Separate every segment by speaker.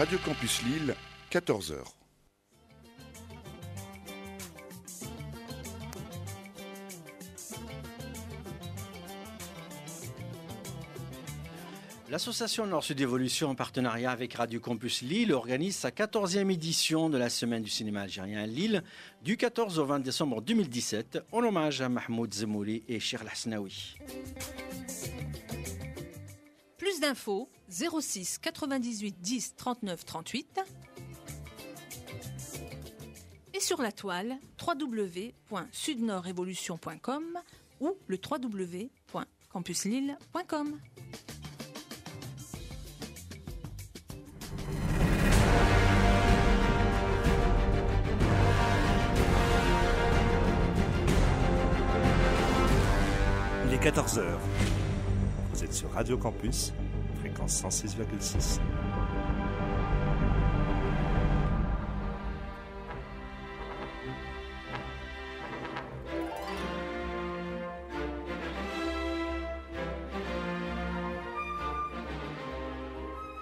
Speaker 1: Radio Campus Lille, 14h.
Speaker 2: L'association Nord-Sud Évolution, en partenariat avec Radio Campus Lille, organise sa 14e édition de la Semaine du cinéma algérien à Lille, du 14 au 20 décembre 2017, en hommage à Mahmoud Zemouli et Shir Hasnaoui.
Speaker 3: Plus d'infos 06 98 10 39 38 et sur la toile www.sudnordevolution.com ou le www.campuslille.com.
Speaker 4: Il est 14h. Vous êtes sur Radio Campus, fréquence 106,6.
Speaker 5: –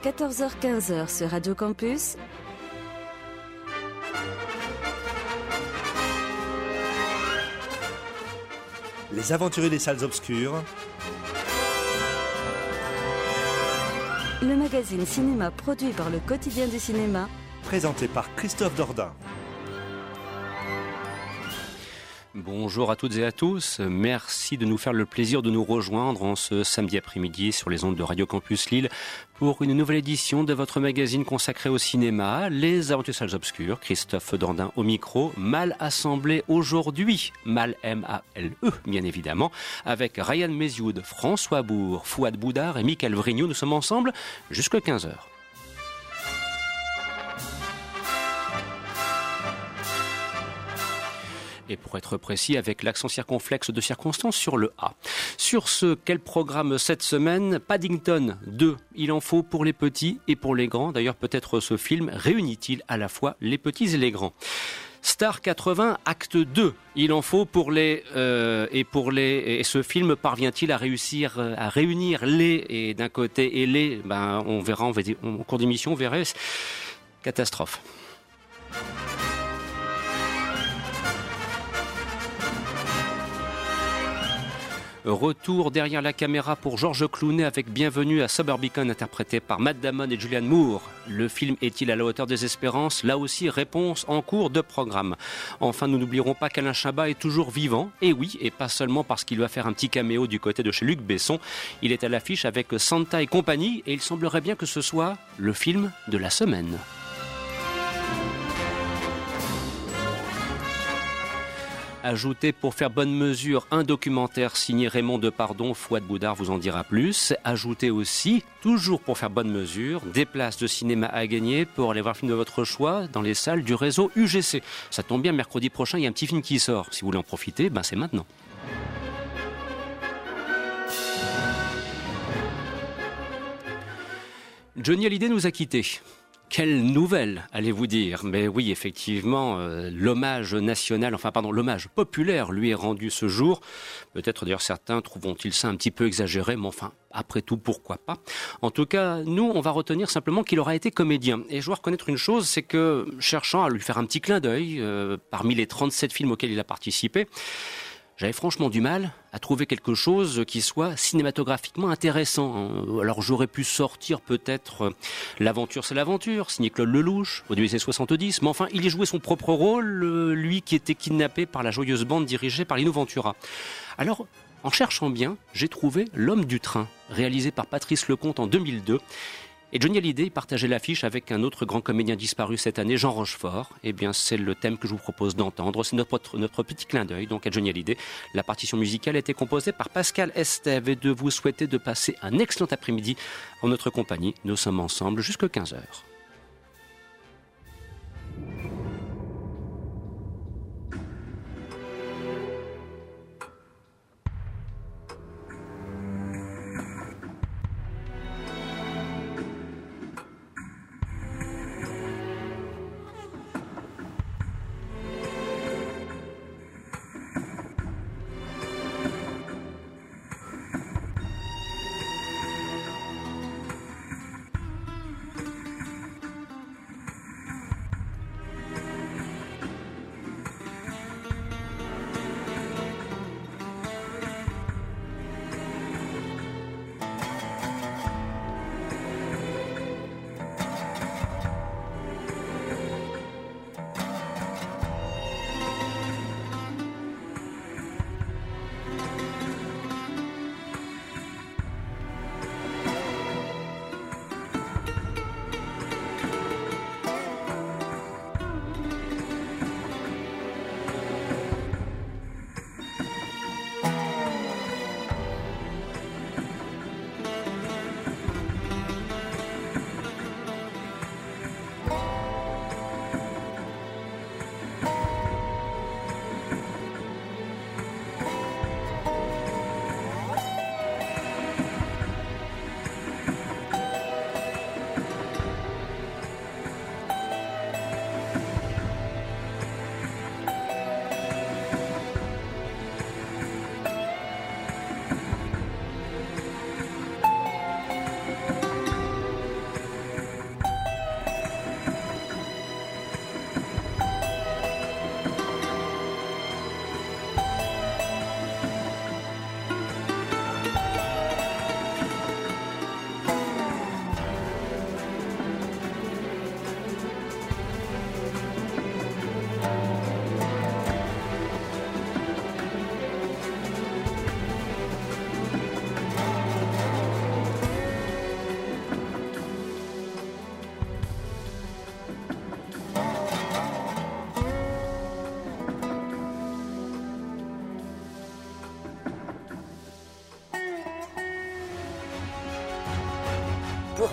Speaker 5: 14h-15h sur Radio Campus,
Speaker 4: Les aventuriers des salles obscures,
Speaker 5: le magazine cinéma produit par le quotidien du cinéma,
Speaker 4: présenté par Christophe Dordain.
Speaker 6: Bonjour à toutes et à tous. Merci de nous faire le plaisir de nous rejoindre en ce samedi après-midi sur les ondes de Radio Campus Lille pour une nouvelle édition de votre magazine consacré au cinéma, Les Aventures Salles Obscures. Christophe Dandin au micro, mal assemblé aujourd'hui, mal M-A-L-E bien évidemment, avec Ryan Mézioud, François Bourg, Fouad Boudard et Michael Vrignot. Nous sommes ensemble jusqu'à 15h. Et pour être précis avec l'accent circonflexe de circonstance sur le A. Sur ce, quel programme cette semaine? Paddington 2, il en faut pour les petits et pour les grands. D'ailleurs, peut-être ce film réunit-il à la fois les petits et les grands. Star 80, acte 2. Il en faut pour les euh, et pour les et ce film parvient-il à réussir à réunir les et d'un côté et les ben on verra on va en cours d'émission on verra catastrophe. Retour derrière la caméra pour Georges Clooney avec Bienvenue à Suburbicon interprété par Matt Damon et Julianne Moore. Le film est-il à la hauteur des espérances? Là aussi, réponse en cours de programme. Enfin, nous n'oublierons pas qu'Alain Chabat est toujours vivant. Et oui, et pas seulement parce qu'il va faire un petit caméo du côté de chez Luc Besson. Il est à l'affiche avec Santa et compagnie et il semblerait bien que ce soit le film de la semaine. Ajouté pour faire bonne mesure un documentaire signé Raymond Depardon, Fouad Boudard vous en dira plus. Ajouté aussi, toujours pour faire bonne mesure, des places de cinéma à gagner pour aller voir le film de votre choix dans les salles du réseau UGC. Ça tombe bien, mercredi prochain, il y a un petit film qui sort. Si vous voulez en profiter, ben c'est maintenant. Johnny Hallyday nous a quittés. Quelle nouvelle, allez-vous dire? Mais oui, effectivement, euh, l'hommage national, enfin pardon, l'hommage populaire lui est rendu ce jour. Peut-être d'ailleurs certains trouveront-ils ça un petit peu exagéré, mais enfin, après tout, pourquoi pas? En tout cas, nous, on va retenir simplement qu'il aura été comédien. Et je dois reconnaître une chose, c'est que, cherchant à lui faire un petit clin d'œil, euh, parmi les 37 films auxquels il a participé, j'avais franchement du mal à trouver quelque chose qui soit cinématographiquement intéressant. Alors j'aurais pu sortir peut-être euh, L'aventure c'est l'aventure, signé Claude Lelouch, au début des 70, mais enfin il y jouait son propre rôle, euh, lui qui était kidnappé par la joyeuse bande dirigée par Lino Ventura. Alors, en cherchant bien, j'ai trouvé L'homme du train, réalisé par Patrice Lecomte en 2002. Et Johnny Hallyday partageait l'affiche avec un autre grand comédien disparu cette année, Jean Rochefort. Eh bien, c'est le thème que je vous propose d'entendre. C'est notre, notre petit clin d'œil, donc, à Johnny Hallyday. La partition musicale a été composée par Pascal Estève et de vous souhaiter de passer un excellent après-midi en notre compagnie. Nous sommes ensemble jusqu'à 15 heures.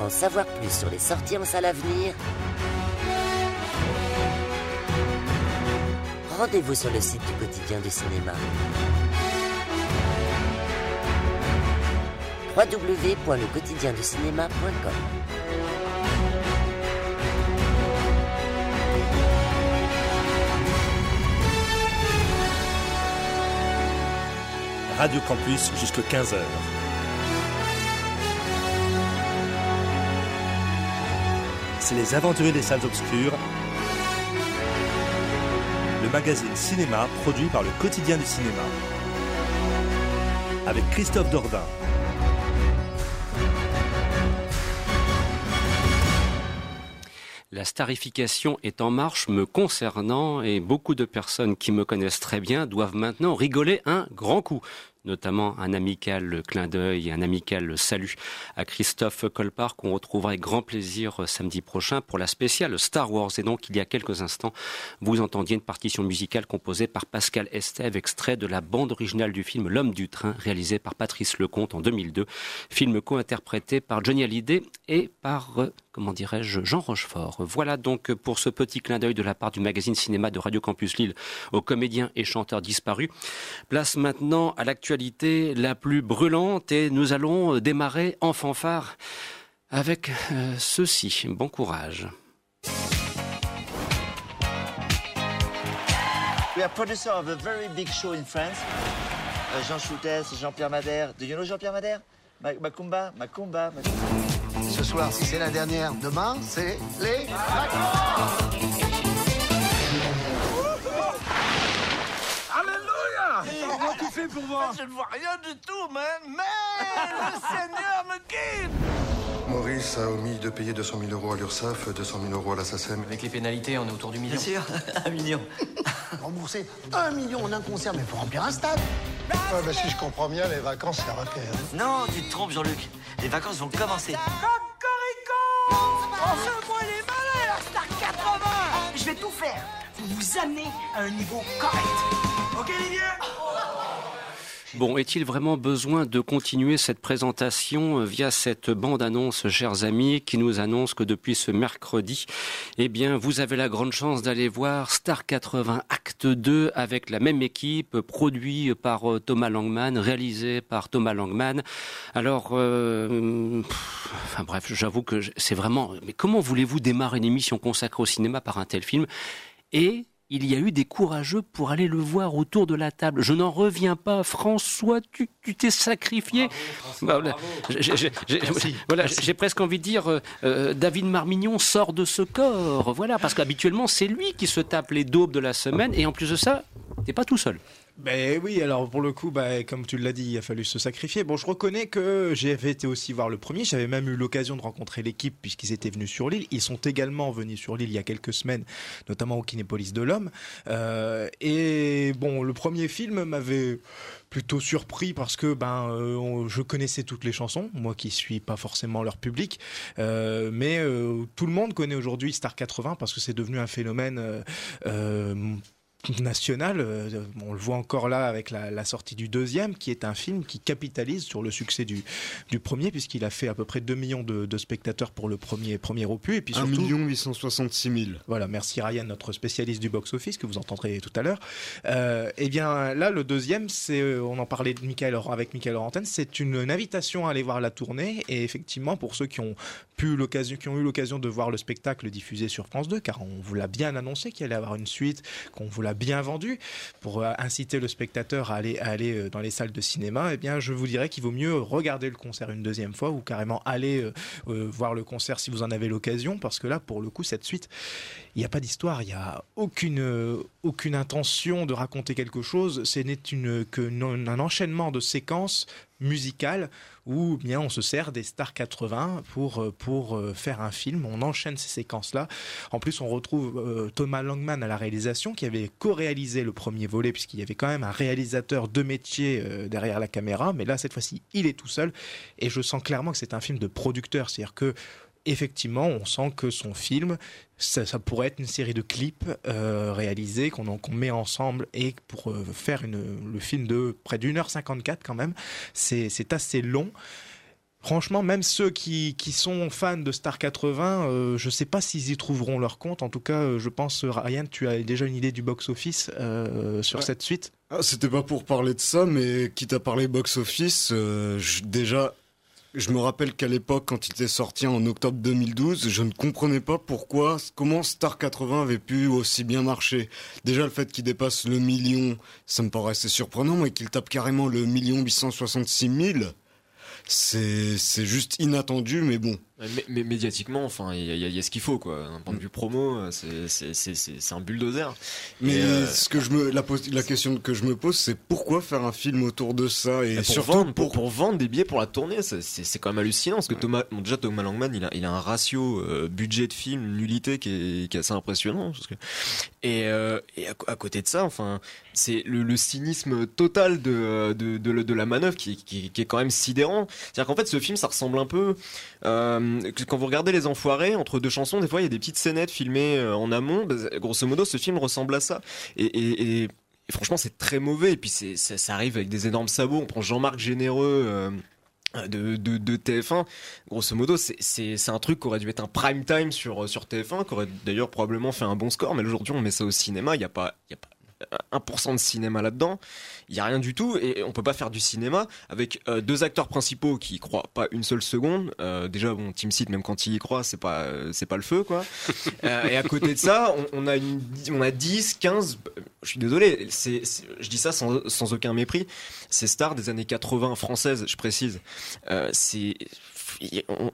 Speaker 7: En savoir plus sur les sorties en salle à venir, rendez-vous sur le site du quotidien du cinéma. www.lequotidienducinéma.com
Speaker 4: Radio Campus jusqu'à 15h. C'est les aventuriers des salles obscures. Le magazine cinéma produit par le quotidien du cinéma. Avec Christophe Dordain.
Speaker 6: La starification est en marche me concernant et beaucoup de personnes qui me connaissent très bien doivent maintenant rigoler un grand coup notamment un amical clin d'œil et un amical salut à Christophe Colpart qu'on retrouvera avec grand plaisir euh, samedi prochain pour la spéciale Star Wars. Et donc, il y a quelques instants, vous entendiez une partition musicale composée par Pascal Estève, extrait de la bande originale du film L'homme du train, réalisé par Patrice Lecomte en 2002, film co-interprété par Johnny Hallyday et par euh, comment dirais-je, Jean Rochefort. Voilà donc pour ce petit clin d'œil de la part du magazine cinéma de Radio Campus Lille aux comédiens et chanteurs disparus. Place maintenant à l'actualité la plus brûlante et nous allons démarrer en fanfare avec euh, ceci. Bon courage.
Speaker 8: We are producer of a very big show in France. Uh, Jean Choutès, Jean-Pierre Madère. Do you know Jean-Pierre Madère? Ma- Macumba, Macumba, Macumba.
Speaker 9: Ce soir, si c'est la dernière, demain, c'est les vacances.
Speaker 8: Pour voir Je ne vois rien du tout, man. Mais le Seigneur me guide
Speaker 10: Maurice a omis de payer 200 000 euros à l'URSSAF, 200 000 euros à la SACEM.
Speaker 11: Avec les pénalités, on est autour du million.
Speaker 8: Bien sûr, un million.
Speaker 9: Rembourser un million en un concert, mais pour remplir un stade.
Speaker 10: Ah bah si je comprends bien, les vacances, c'est raté. hein.
Speaker 8: Non, tu te trompes, Jean-Luc. Les vacances vont commencer. Cocorico Enfin, il est malin, la Star 80
Speaker 9: Je vais tout faire pour vous amener à un niveau correct.
Speaker 8: Ok, Olivier
Speaker 6: Bon, est-il vraiment besoin de continuer cette présentation euh, via cette bande-annonce, chers amis, qui nous annonce que depuis ce mercredi, eh bien, vous avez la grande chance d'aller voir Star 80 Acte 2 avec la même équipe, produit par euh, Thomas Langman, réalisé par Thomas Langman. Alors, euh, enfin bref, j'avoue que c'est vraiment... Mais comment voulez-vous démarrer une émission consacrée au cinéma par un tel film? Et il y a eu des courageux pour aller le voir autour de la table. Je n'en reviens pas. François, tu t'es sacrifié. Voilà, j'ai presque envie de dire, euh, euh, David Marmignon sort de ce corps. Voilà, parce qu'habituellement, c'est lui qui se tape les daubes de la semaine. Et en plus de ça, t'es pas tout seul.
Speaker 12: Ben oui, alors pour le coup, bah, comme tu l'as dit, il a fallu se sacrifier. Bon, je reconnais que j'avais été aussi voir le premier. J'avais même eu l'occasion de rencontrer l'équipe puisqu'ils étaient venus sur l'île. Ils sont également venus sur l'île il y a quelques semaines, notamment au Kinépolis de l'Homme. Euh, et bon, le premier film m'avait plutôt surpris parce que ben euh, je connaissais toutes les chansons, moi qui suis pas forcément leur public, Euh, mais tout le monde connaît aujourd'hui Star 80 parce que c'est devenu un phénomène national. euh, On le voit encore là avec la, la sortie du deuxième, qui est un film qui capitalise sur le succès du, du premier, puisqu'il a fait à peu près 2 millions de, de spectateurs pour le premier, premier opus. Et puis
Speaker 10: 1
Speaker 12: surtout,
Speaker 10: 866 000.
Speaker 12: voilà, merci Ryan, notre spécialiste du box-office que vous entendrez tout à l'heure. Euh, eh bien, là, le deuxième, c'est, euh, on en parlait de Michael, avec Michael Orantène, c'est une, une invitation à aller voir la tournée. Et effectivement, pour ceux qui ont pu l'occasion, qui ont eu l'occasion de voir le spectacle diffusé sur France 2, car on vous l'a bien annoncé qu'il allait avoir une suite, qu'on vous l'a bien vendu, pour euh, inciter le spectateur à aller, à aller euh, dans les salles de cinéma, eh bien, je vous dirais qu'il vaut mieux regarder le concert une deuxième fois ou carrément aller euh, voir le concert si vous en avez l'occasion, parce que là, pour le coup, cette suite, il n'y a pas d'histoire, il n'y a aucune, aucune intention de raconter quelque chose, ce n'est une, que non- un enchaînement de séquences musicales où bien on se sert des stars 80 pour, euh, pour euh, faire un film, on enchaîne ces séquences-là. En plus, on retrouve euh, Thomas Langman à la réalisation qui avait co-réalisé le premier volet puisqu'il y avait quand même un réalisateur de métier derrière la caméra, mais là, cette fois-ci, il est tout seul. Et je sens clairement que c'est un film de producteur, c'est-à-dire que effectivement, on sent que son film, ça, ça pourrait être une série de clips euh, réalisés qu'on met ensemble et pour euh, faire une, le film de près d'une heure 54 quand même, c'est assez long. franchement, même ceux qui, qui sont fans de Star 80, euh, je sais pas s'ils y trouveront leur compte. En tout cas, euh, je pense, Ryan, tu as déjà une idée du box-office euh, sur
Speaker 11: Ouais.
Speaker 12: cette suite?
Speaker 11: Ah, C'était pas pour parler de ça, mais quitte à parler box-office, déjà, je me rappelle qu'à l'époque, quand il était sorti en octobre 2012, je ne comprenais pas pourquoi, comment Star 80 avait pu aussi bien marcher. Déjà, le fait qu'il dépasse le million, ça me paraissait surprenant, mais qu'il tape carrément le million 866 000, c'est juste inattendu, mais bon.
Speaker 13: Mais, mais médiatiquement, enfin, il y, a- il y a ce qu'il faut, quoi. D'un point de vue promo, euh, c'est- un bulldozer.
Speaker 11: Mais
Speaker 13: euh,
Speaker 11: ce que je me, la, question que je me pose, c'est pourquoi faire un film autour de ça et
Speaker 13: pour,
Speaker 11: surtout
Speaker 13: vendre, pour, pour vendre des billets pour la tournée, c'est- quand même hallucinant parce que Thomas, bon, déjà Thomas Langman, il a, il a un ratio euh, budget de film nullité qui est, qui est assez impressionnant. Parce que, et euh, et à, côté de ça, enfin, c'est le, le cynisme total de, de, de, de la manœuvre qui, qui, qui est quand même sidérant. C'est-à-dire qu'en fait, ce film, ça ressemble un peu euh, que quand vous regardez Les Enfoirés entre deux chansons, des fois il y a des petites scénettes filmées euh, en amont. Bah, grosso modo, ce film ressemble à ça. Et, franchement, c'est très mauvais. Et puis c'est, ça, ça arrive avec des énormes sabots. On prend Jean-Marc Généreux. euh, de, de, de TF1, grosso modo, c'est, un truc qui aurait dû être un prime time sur, sur TF1, qui aurait d'ailleurs probablement fait un bon score, mais aujourd'hui on met ça au cinéma, il n'y y a pas 1% de cinéma là-dedans, il y a rien du tout et on peut pas faire du cinéma avec euh, deux acteurs principaux qui y croient pas une seule seconde. Euh, déjà bon, Team Seat même quand il y croit, c'est pas euh, c'est pas le feu quoi. Et à côté de ça, on, on a une on a 10 15 je suis désolé, c'est je dis ça sans, sans aucun mépris, ces stars des années 80 françaises, je précise. C'est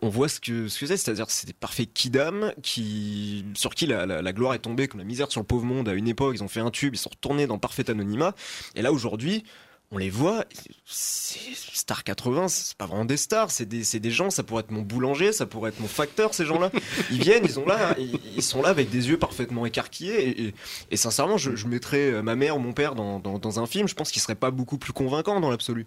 Speaker 13: on, voit ce que ce que c'est, c'est-à-dire c'est des parfaits kidam qui sur qui la, la- la gloire est tombée comme la misère sur le pauvre monde à une époque. Ils ont fait un tube, ils sont retournés dans parfait anonymat. Et là aujourd'hui, on les voit, c'est Star 80, c'est pas vraiment des stars, c'est des, c'est des gens, ça pourrait être mon boulanger, ça pourrait être mon facteur, ces gens-là. Ils viennent, ils sont là, ils, ils sont là avec des yeux parfaitement écarquillés. Et, et- et sincèrement, je, je mettrais euh, ma mère ou mon père dans, dans- dans un film, je pense qu'ils seraient pas beaucoup plus convaincants dans l'absolu.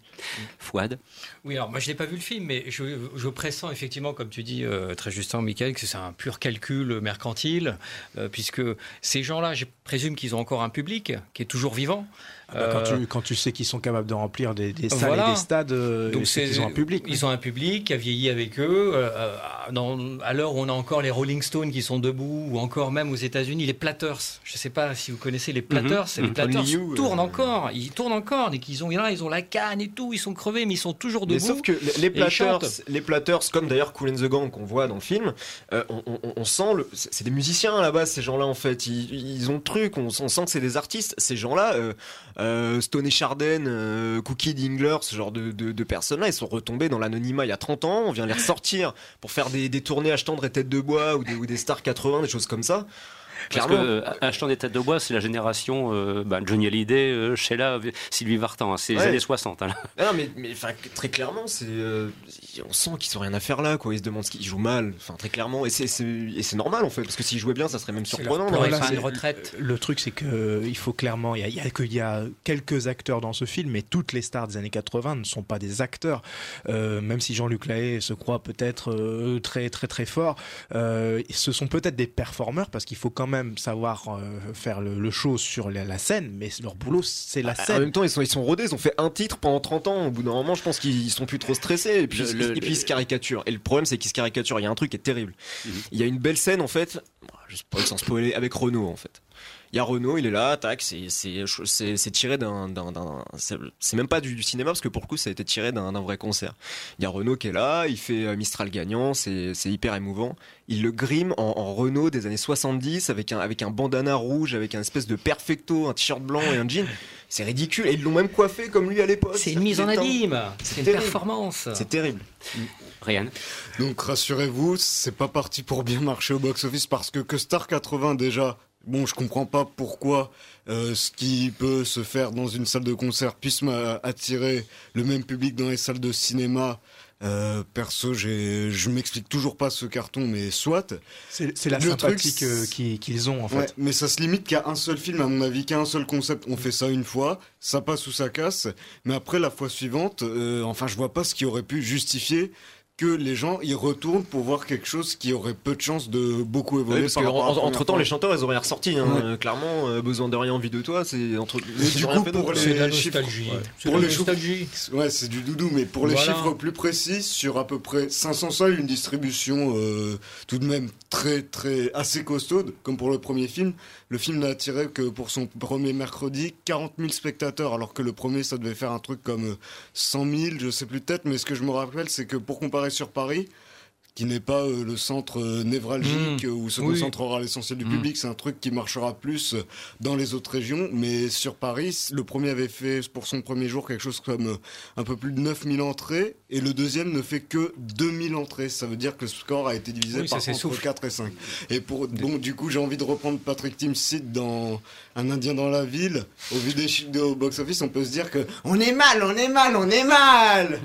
Speaker 6: Fouad?
Speaker 14: Oui, alors moi je n'ai pas vu le film, mais je, je pressens effectivement, comme tu dis euh, très justement, Michael, que c'est un pur calcul mercantile, euh, puisque ces gens-là, je présume qu'ils ont encore un public qui est toujours vivant.
Speaker 12: Bah, quand,
Speaker 14: Euh,
Speaker 12: tu, quand tu sais qu'ils sont capables de remplir des, des salles
Speaker 14: Voilà.
Speaker 12: et des stades, euh,
Speaker 14: Donc
Speaker 12: c'est qu'ils ont un public.
Speaker 14: Ils ont un public qui a vieilli avec eux. euh, dans- à l'heure où on a encore les Rolling Stones qui sont debout, ou encore même aux États-Unis les Platters. Je ne sais pas si vous connaissez les Platters.
Speaker 13: Mhm.
Speaker 14: c'est Les. Platters
Speaker 13: You,
Speaker 14: tournent
Speaker 13: euh,
Speaker 14: encore. Ils tournent encore. Et qu'ils ont là, ils ont la canne et tout. Ils sont crevés, mais ils sont toujours
Speaker 13: Mais
Speaker 14: debout.
Speaker 13: sauf que les-
Speaker 14: ils
Speaker 13: platters, les platters, comme d'ailleurs Cool and the Gang qu'on voit dans le film, euh, on, on- on sent, le- c'est c'est des musiciens à la base, ces gens-là en fait. Ils, ils ont le truc, on, on sent que c'est des artistes. Ces gens-là, euh, Stone et Charden, euh, Cookie Dingler, ce genre de, de- de personnes-là, ils sont retombés dans l'anonymat il y a 30 ans. On vient les ressortir pour faire des, des tournées à tendre et tête de bois ou des, ou des stars 80, des choses comme ça.
Speaker 6: Parce que euh, achetant des têtes de bois, c'est la génération euh, bah, Johnny Hallyday, euh, Sheila, Sylvie Vartan, hein, c'est les années 60. hein, là.
Speaker 13: Ah non, mais, mais enfin, très clairement, c'est, euh, on sent qu'ils ont rien à faire là, quoi. Ils se demandent ce qu'ils jouent mal, enfin, très clairement. Et c'est, normal, en fait, parce que s'ils jouaient bien, ça serait même surprenant.
Speaker 12: Le truc, c'est que euh, il faut clairement, il y a, il y a qu'il y a quelques acteurs dans ce film, mais toutes les stars des années 80 ne sont pas des acteurs. Euh, même si Jean-Luc Lahaye se croit peut-être euh, très très très fort, euh, ce sont peut-être des performeurs parce qu'il faut quand même savoir euh, faire le, le show sur la, la scène, mais leur boulot c'est la
Speaker 13: Ah, En
Speaker 12: scène.
Speaker 13: même temps, ils sont, ils sont rodés, ils ont fait un titre pendant 30 ans. Au bout d'un moment, je pense qu'ils sont plus trop stressés. Et puis,
Speaker 6: Le-
Speaker 13: ils-
Speaker 6: le-
Speaker 13: et puis ils se caricaturent. Et le problème, c'est qu'ils se caricaturent. Il y a un truc qui est terrible. Il y a une belle scène, en fait, je spoil sans spoiler, avec Renault, en fait. Il y a Renault, il est là, tac, c'est c'est c'est c'est tiré d'un c'est même pas du, du cinéma parce que pour le coup ça a été tiré d'un vrai concert. Il y a Renault qui est là, il fait euh, Mistral gagnant, c'est hyper émouvant. Il le grime en, en Renault des années 70 avec un avec un bandana rouge, avec un espèce de perfecto, un t-shirt blanc et un jean. C'est ridicule et ils l'ont même coiffé comme lui à l'époque.
Speaker 14: C'est une mise en abîme. C'est une performance.
Speaker 13: C'est terrible.
Speaker 6: Ryan.
Speaker 11: Donc rassurez-vous, c'est pas parti pour bien marcher au box-office parce que que Star 80 déjà, bon, je comprends pas pourquoi euh, ce qui peut se faire dans une salle de concert puisse attirer le même public dans les salles de cinéma. Euh, perso, je m'explique toujours pas ce carton, mais soit.
Speaker 12: C'est la
Speaker 11: Le
Speaker 12: sympathie
Speaker 11: truc,
Speaker 12: que- qu'ils ont en fait.
Speaker 11: Ouais, mais ça se limite qu'à un seul film, à mon avis, qu'à un seul concept. On fait ça une fois, ça passe ou ça casse. Mais après, la fois suivante, euh, enfin, je vois pas ce qui aurait pu justifier que les gens y retournent pour voir quelque chose qui aurait peu de chances de beaucoup évoluer.
Speaker 13: parce
Speaker 11: par
Speaker 13: que
Speaker 11: rapport à la
Speaker 13: en-
Speaker 11: première
Speaker 13: entre temps,
Speaker 11: fois.
Speaker 13: les chanteurs, ils ont rien ressorti. hein.
Speaker 11: Ouais.
Speaker 13: Euh, Clairement, euh, besoin de rien, envie de toi, c'est entre.
Speaker 11: Du coup, pour les
Speaker 14: C'est de la
Speaker 11: chiffres,
Speaker 14: nostalgie.
Speaker 11: ouais.
Speaker 14: C'est
Speaker 11: pour
Speaker 14: la
Speaker 11: les chiffres- ouais, c'est du doudou, mais pour les chiffres plus précis, sur à peu près 500 salles, une distribution euh, tout de même très, très, assez costaude, comme pour le premier film. Le film n'a attiré que pour son premier mercredi 40 000 spectateurs, alors que le premier, ça devait faire un truc comme euh, 100 000, je sais plus de tête, mais ce que je me rappelle, c'est que pour comparer sur Paris, qui n'est pas euh, le centre euh, névralgique
Speaker 14: Mmh.
Speaker 11: euh, où se
Speaker 14: Oui.
Speaker 11: concentrera l'essentiel du
Speaker 14: Mmh.
Speaker 11: public. C'est un truc qui marchera plus dans les autres régions. Mais sur Paris, le premier avait fait pour son premier jour quelque chose comme un peu plus de 9000 entrées et le deuxième ne fait que 2000 entrées. Ça veut dire que le score a été divisé
Speaker 14: Oui,
Speaker 11: par entre
Speaker 14: s'essouffle.
Speaker 11: 4 et 5. Et pour, bon, du coup, j'ai envie de reprendre Patrick Timsit dans Un Indien dans la ville. Au vu des chiffres au box-office, on peut se dire que on est mal, on est mal, on est mal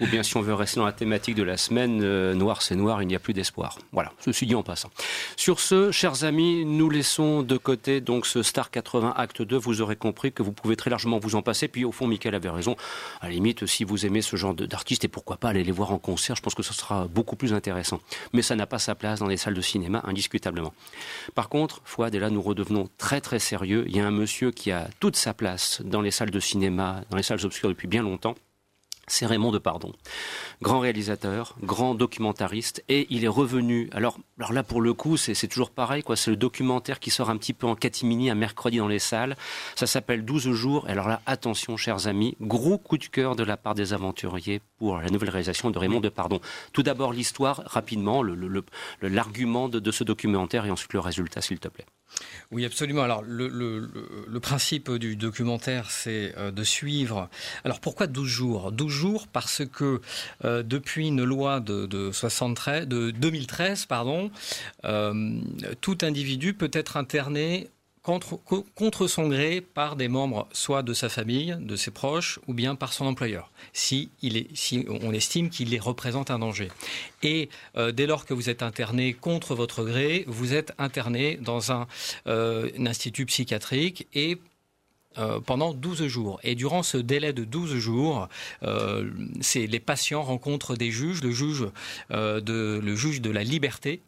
Speaker 6: Ou bien si on veut rester dans la thématique de la semaine, euh, noir c'est noir, il n'y a plus d'espoir. Voilà, ceci dit en passant. Sur ce, chers amis, nous laissons de côté donc ce Star 80 Acte 2. Vous aurez compris que vous pouvez très largement vous en passer. Puis au fond, Michael avait raison. À la limite, si vous aimez ce genre d'artistes et pourquoi pas aller les voir en concert, je pense que ce sera beaucoup plus intéressant. Mais ça n'a pas sa place dans les salles de cinéma, indiscutablement. Par contre, Fouad, et là nous redevenons très très sérieux, il y a un monsieur qui a toute sa place dans les salles de cinéma, dans les salles obscures depuis bien longtemps. C'est Raymond Depardon, grand réalisateur, grand documentariste, et il est revenu. Alors, là, pour le coup, c'est toujours pareil, quoi. C'est le documentaire qui sort un petit peu en catimini un mercredi dans les salles. Ça s'appelle 12 jours. Et alors là, attention, chers amis, gros coup de cœur de la part des aventuriers pour la nouvelle réalisation de Raymond Depardon. Tout d'abord, l'histoire, rapidement, l'argument de ce documentaire, et ensuite le résultat, s'il te plaît.
Speaker 14: Oui, absolument. Alors, le, principe du documentaire, c'est euh, de suivre. Alors, pourquoi 12 jours? 12 jours parce que euh, depuis une loi de, de 73, de 2013, pardon, euh, tout individu peut être interné contre, co- contre son gré par des membres soit de sa famille, de ses proches, ou bien par son employeur, si, on estime qu'il les représente un danger. Et euh, dès lors que vous êtes interné contre votre gré, vous êtes interné dans un, euh, institut psychiatrique et euh, pendant 12 jours. Et durant ce délai de 12 jours, les patients rencontrent des juges, le juge, de, le juge de la liberté,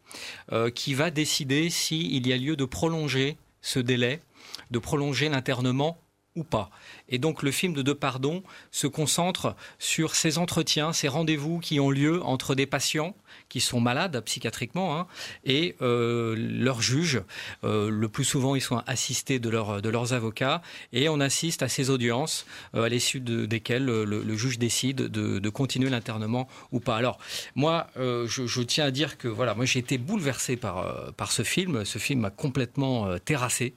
Speaker 14: qui va décider s'il y a lieu de prolonger ce délai, de prolonger l'internement ou pas. Et donc le film de Depardon se concentre sur ces entretiens, ces rendez-vous qui ont lieu entre des patients qui sont malades psychiatriquement hein, et euh, leurs juges. Euh, le plus souvent, ils sont assistés de, de leurs avocats et on assiste à ces audiences euh, à l'issue de- desquelles le, juge décide de, de continuer l'internement ou pas. Alors moi, je, tiens à dire que voilà, moi j'ai été bouleversé par, par ce film. Ce film m'a complètement terrassé.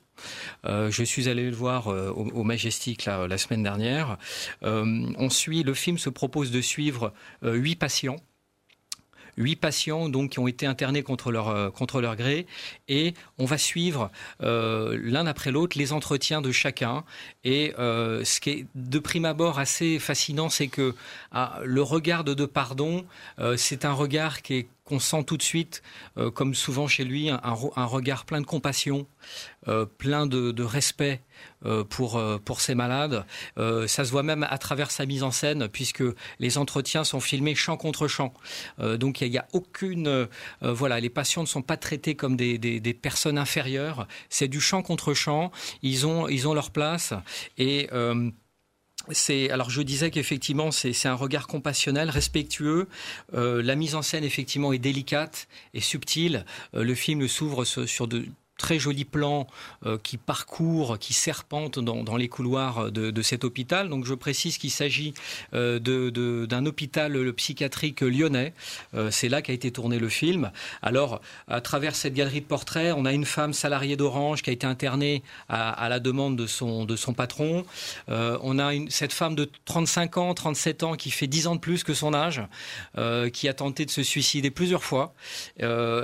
Speaker 14: Je suis allé le voir au, Majestic la, semaine dernière. On suit, le film se propose de suivre huit patients huit patients donc qui ont été internés contre leur euh, gré. Et on va suivre euh, l'un après l'autre les entretiens de chacun. Et euh, ce qui est de prime abord assez fascinant c'est que ah, le regard de Depardon euh, c'est un regard qui est qu'on sent tout de suite, euh, comme souvent chez lui, un, regard plein de compassion, euh, plein de, respect euh, pour, pour malades. Ça se voit même à travers sa mise en scène, puisque les entretiens sont filmés champ contre champ. Donc il n'y a, aucune... voilà, les patients ne sont pas traités comme des personnes inférieures. C'est du champ contre champ. Ils ont, ils ont leur place. Et... c'est alors je disais qu'effectivement c'est un regard compassionnel, respectueux. Euh, la mise en scène effectivement est délicate et subtile. Euh, le film s'ouvre sur de très jolis plans euh, qui parcourent, qui serpentent dans, les couloirs de, cet hôpital. Donc je précise qu'il s'agit euh, d'un hôpital psychiatrique lyonnais. Euh, c'est là qu'a été tourné le film. Alors à travers cette galerie de portraits, on a une femme salariée d'Orange qui a été internée à, la demande de son, de son patron. On a cette femme de 35 ans, 37 ans qui fait 10 ans de plus que son âge, qui a tenté de se suicider plusieurs fois,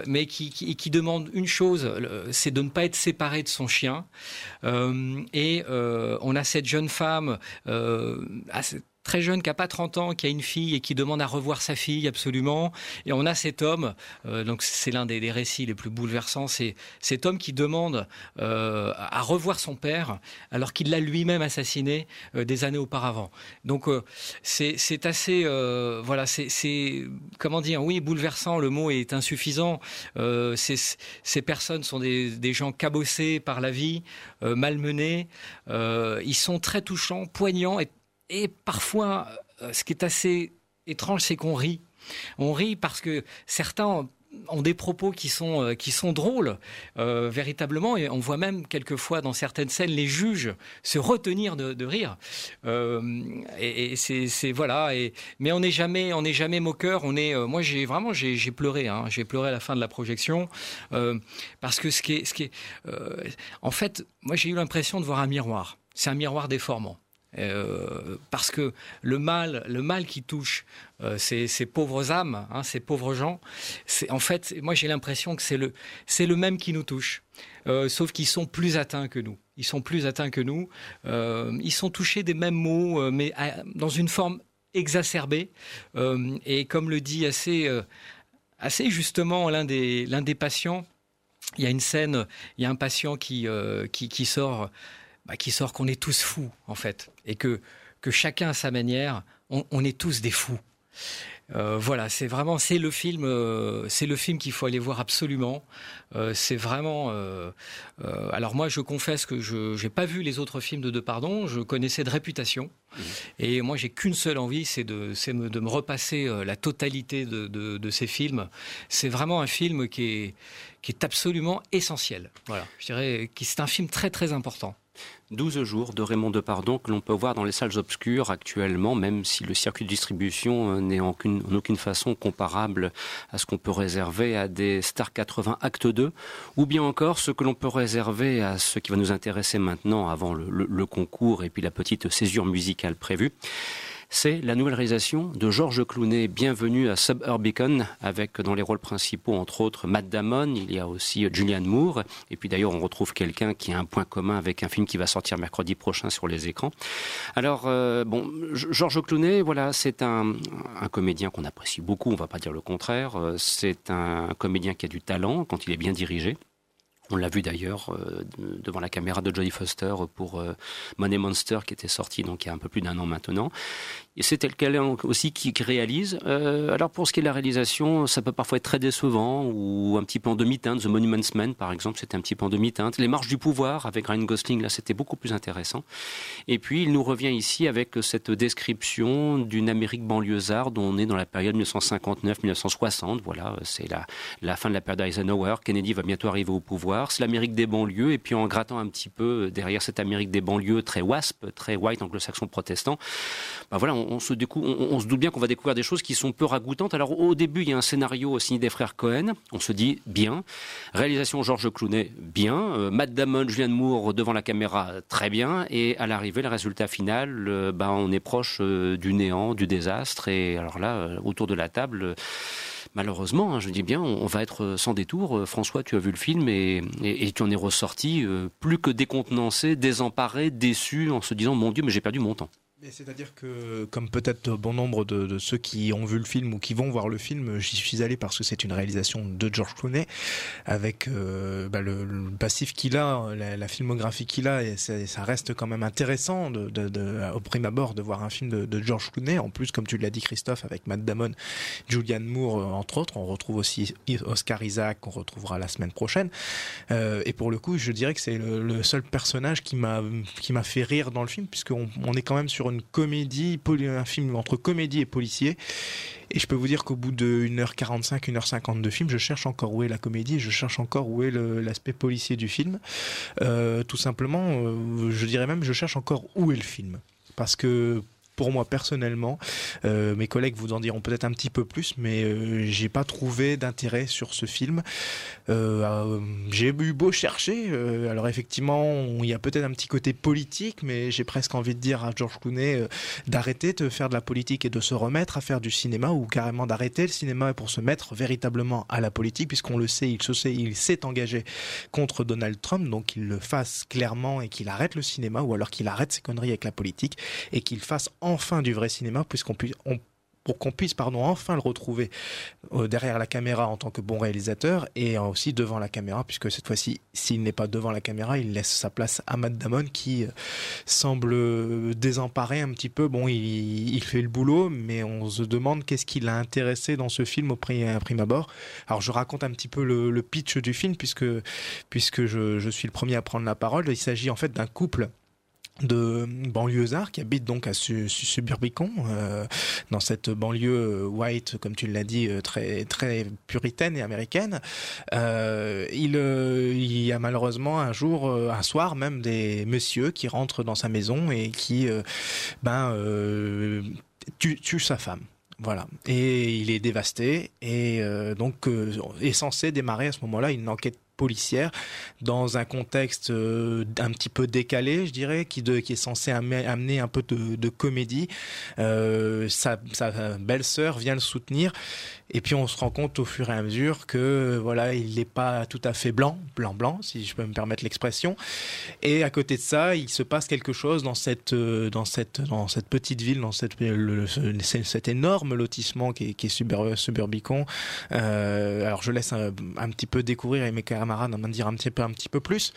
Speaker 14: mais qui, qui- demande une chose, c'est de ne pas être séparée de son chien. Euh, et euh, on a cette jeune femme euh, très jeune, qui a pas 30 ans, qui a une fille et qui demande à revoir sa fille absolument. Et on a cet homme, euh, donc c'est l'un des, des, récits les plus bouleversants, c'est cet homme qui demande euh, à revoir son père alors qu'il l'a lui-même assassiné euh, des années auparavant. Donc euh, c'est assez, euh, voilà, c'est comment dire, oui, bouleversant. Le mot est insuffisant. ces personnes sont des, des, gens cabossés par la vie, malmenés. ils sont très touchants, poignants et et parfois, euh, ce qui est assez étrange, c'est qu'on rit. On rit parce que certains ont des propos qui sont, euh, qui sont drôles, euh, véritablement, et on voit même quelquefois dans certaines scènes les juges se retenir de, rire. Et, c'est voilà. Mais on n'est jamais, jamais moqueur. On est, moi, j'ai vraiment, j'ai pleuré. Hein, j'ai pleuré à la fin de la projection parce que ce qui est, ce qui est, en fait, moi, j'ai eu l'impression de voir un miroir. C'est un miroir déformant. Euh, parce que le mal, le mal qui touche euh, ces, pauvres âmes, hein, ces pauvres gens, c'est en fait, moi j'ai l'impression que c'est le, c'est le même qui nous touche, euh, sauf qu'ils sont plus atteints que nous. Ils sont plus atteints que nous. Euh, ils sont touchés des mêmes euh, mais dans une forme exacerbée. Et comme le dit assez, assez justement l'un des, l'un des patients, il y a une scène, il y a un patient qui, qui sort bah, qui sort qu'on est tous fous, en fait, et que, que chacun à sa manière, on, on est tous des fous. Euh, voilà, c'est vraiment c'est le film, euh, c'est le film qu'il faut aller voir absolument. Euh, c'est vraiment. Euh, euh, alors moi, je confesse que je n'ai pas vu les autres films de Depardon. Je connaissais de réputation, mmh. et moi, j'ai qu'une seule envie, c'est de, de me repasser la totalité de, de, de ces films. C'est vraiment un film qui est qui est absolument essentiel. Voilà, je dirais que c'est un film très très important.
Speaker 6: 12 jours de Raymond Depardon que l'on peut voir dans les salles obscures actuellement, même si le circuit de distribution n'est en, aucune façon comparable à ce qu'on peut réserver à des Star 80 Acte 2, ou bien encore ce que l'on peut réserver à ce qui va nous intéresser maintenant avant le concours et puis la petite césure musicale prévue c'est la nouvelle réalisation de Georges Clooney, Bienvenue à Suburbicon, avec dans les rôles principaux, entre autres, Matt Damon, il y a aussi Julianne Moore, et puis d'ailleurs on retrouve quelqu'un qui a un point commun avec un film qui va sortir mercredi prochain sur les écrans. Alors, euh, bon, Georges Clooney, voilà, c'est un, un, comédien qu'on apprécie beaucoup, on va pas dire le contraire, euh, c'est un comédien qui a du talent quand il est bien dirigé. On l'a vu d'ailleurs euh, devant la caméra de Jodie Foster pour euh, Money Monster qui était sorti donc il y a un peu plus d'un an maintenant. Et c'est quelqu'un aussi qui, réalise. Euh, alors pour ce qui est de la réalisation, ça peut parfois être très décevant ou un petit peu en demi-teinte. The Monuments Man par exemple, c'était un petit peu en demi-teinte. Les marches du pouvoir avec Ryan Gosling, là c'était beaucoup plus intéressant. Et puis il nous revient ici avec cette description d'une Amérique banlieusarde. On est dans la période 1959-1960. Voilà, c'est la, fin de la période Eisenhower. Kennedy va bientôt arriver au pouvoir. C'est l'Amérique des banlieues. Et puis en grattant un petit peu derrière cette Amérique des banlieues très WASP, très white anglo-saxon protestant, ben voilà, on, se on, on, se doute bien qu'on va découvrir des choses qui sont peu ragoûtantes. Alors au début, il y a un scénario signé des frères Cohen. On se dit bien. Réalisation Georges Clooney, bien. Euh, Matt Damon, Julianne Moore devant la caméra, très bien. Et à l'arrivée, le résultat final, euh, ben, on est proche euh, du néant, du désastre. Et alors là, euh, autour de la table malheureusement, hein, je dis bien, on, va être sans détour. François, tu as vu le film et, tu en es ressorti euh, plus que décontenancé, désemparé, déçu, en se disant, mon Dieu, mais j'ai perdu mon temps.
Speaker 12: C'est-à-dire que, comme peut-être bon nombre de, ceux qui ont vu le film ou qui vont voir le film, j'y suis allé parce que c'est une réalisation de George Clooney, avec euh, bah, le, passif qu'il a, la, filmographie qu'il a, et ça reste quand même intéressant au prime abord de voir un film de, George Clooney. En plus, comme tu l'as dit, Christophe, avec Matt Damon, Julianne Moore, euh, entre autres, on retrouve aussi Oscar Isaac, qu'on retrouvera la semaine prochaine. Euh, et pour le coup, je dirais que c'est le, seul personnage qui m'a fait rire dans le film, puisqu'on on est quand même sur une comédie, un film entre comédie et policier. Et je peux vous dire qu'au bout de 1h45, 1h50 de film, je cherche encore où est la comédie, je cherche encore où est l'aspect policier du film. Euh, tout simplement, euh, je dirais même, je cherche encore où est le film. Parce que pour moi personnellement. Euh, mes collègues vous en diront peut-être un petit peu plus, mais euh, j'ai pas trouvé d'intérêt sur ce film. Euh, j'ai eu beau chercher, euh, alors effectivement, il y a peut-être un petit côté politique, mais j'ai presque envie de dire à George Clooney euh, d'arrêter de faire de la politique et de se remettre à faire du cinéma, ou carrément d'arrêter le cinéma pour se mettre véritablement à la politique, puisqu'on le sait, il se sait, il s'est engagé contre Donald Trump, donc qu'il le fasse clairement et qu'il arrête le cinéma, ou alors qu'il arrête ses conneries avec la politique et qu'il fasse enfin du vrai cinéma, puisqu'on puisse, pour qu'on puisse pardon enfin le retrouver euh, derrière la caméra en tant que bon réalisateur et aussi devant la caméra puisque cette fois-ci s'il n'est pas devant la caméra il laisse sa place à Matt Damon qui euh, semble euh, désemparé un petit peu. Bon il, fait le boulot mais on se demande qu'est-ce qui l'a intéressé dans ce film au prime, abord. Alors je raconte un petit peu le, pitch du film puisque puisque je suis le premier à prendre la parole. Il s'agit en fait d'un couple de banlieusards qui habitent donc à Suburbicon, euh, dans cette banlieue euh, white, comme tu l'as dit, euh, très très puritaine et américaine. Il, y a malheureusement un jour, un soir même, des messieurs qui rentrent dans sa maison et qui, ben, tuent tue sa femme. Voilà. Et il est dévasté et donc est censé démarrer à ce moment-là une enquête policière dans un contexte euh, un petit peu décalé, je dirais, qui, qui est censé amener un peu de, comédie. Euh, sa, belle-sœur vient le soutenir et puis on se rend compte au fur et à mesure que voilà, il n'est pas tout à fait blanc, blanc blanc, si je peux me permettre l'expression. Et à côté de ça, il se passe quelque chose dans cette euh, dans cette dans cette petite ville, dans cette le, cet énorme lotissement qui est, qui est Suburb, Suburbicon. Alors je laisse un, petit peu découvrir et mes en dire un petit peu un petit peu plus.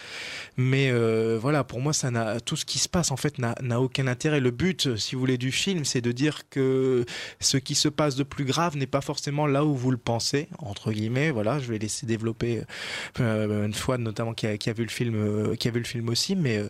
Speaker 12: Mais euh, voilà, pour moi, ça tout ce qui se passe en fait n'a aucun intérêt. Le but, si vous voulez, du film, c'est de dire que ce qui se passe de plus grave n'est pas forcément là où vous le pensez, entre guillemets. Voilà, je vais laisser développer euh, une fois notamment qui a, vu le film, euh, qui a vu le film aussi, mais euh,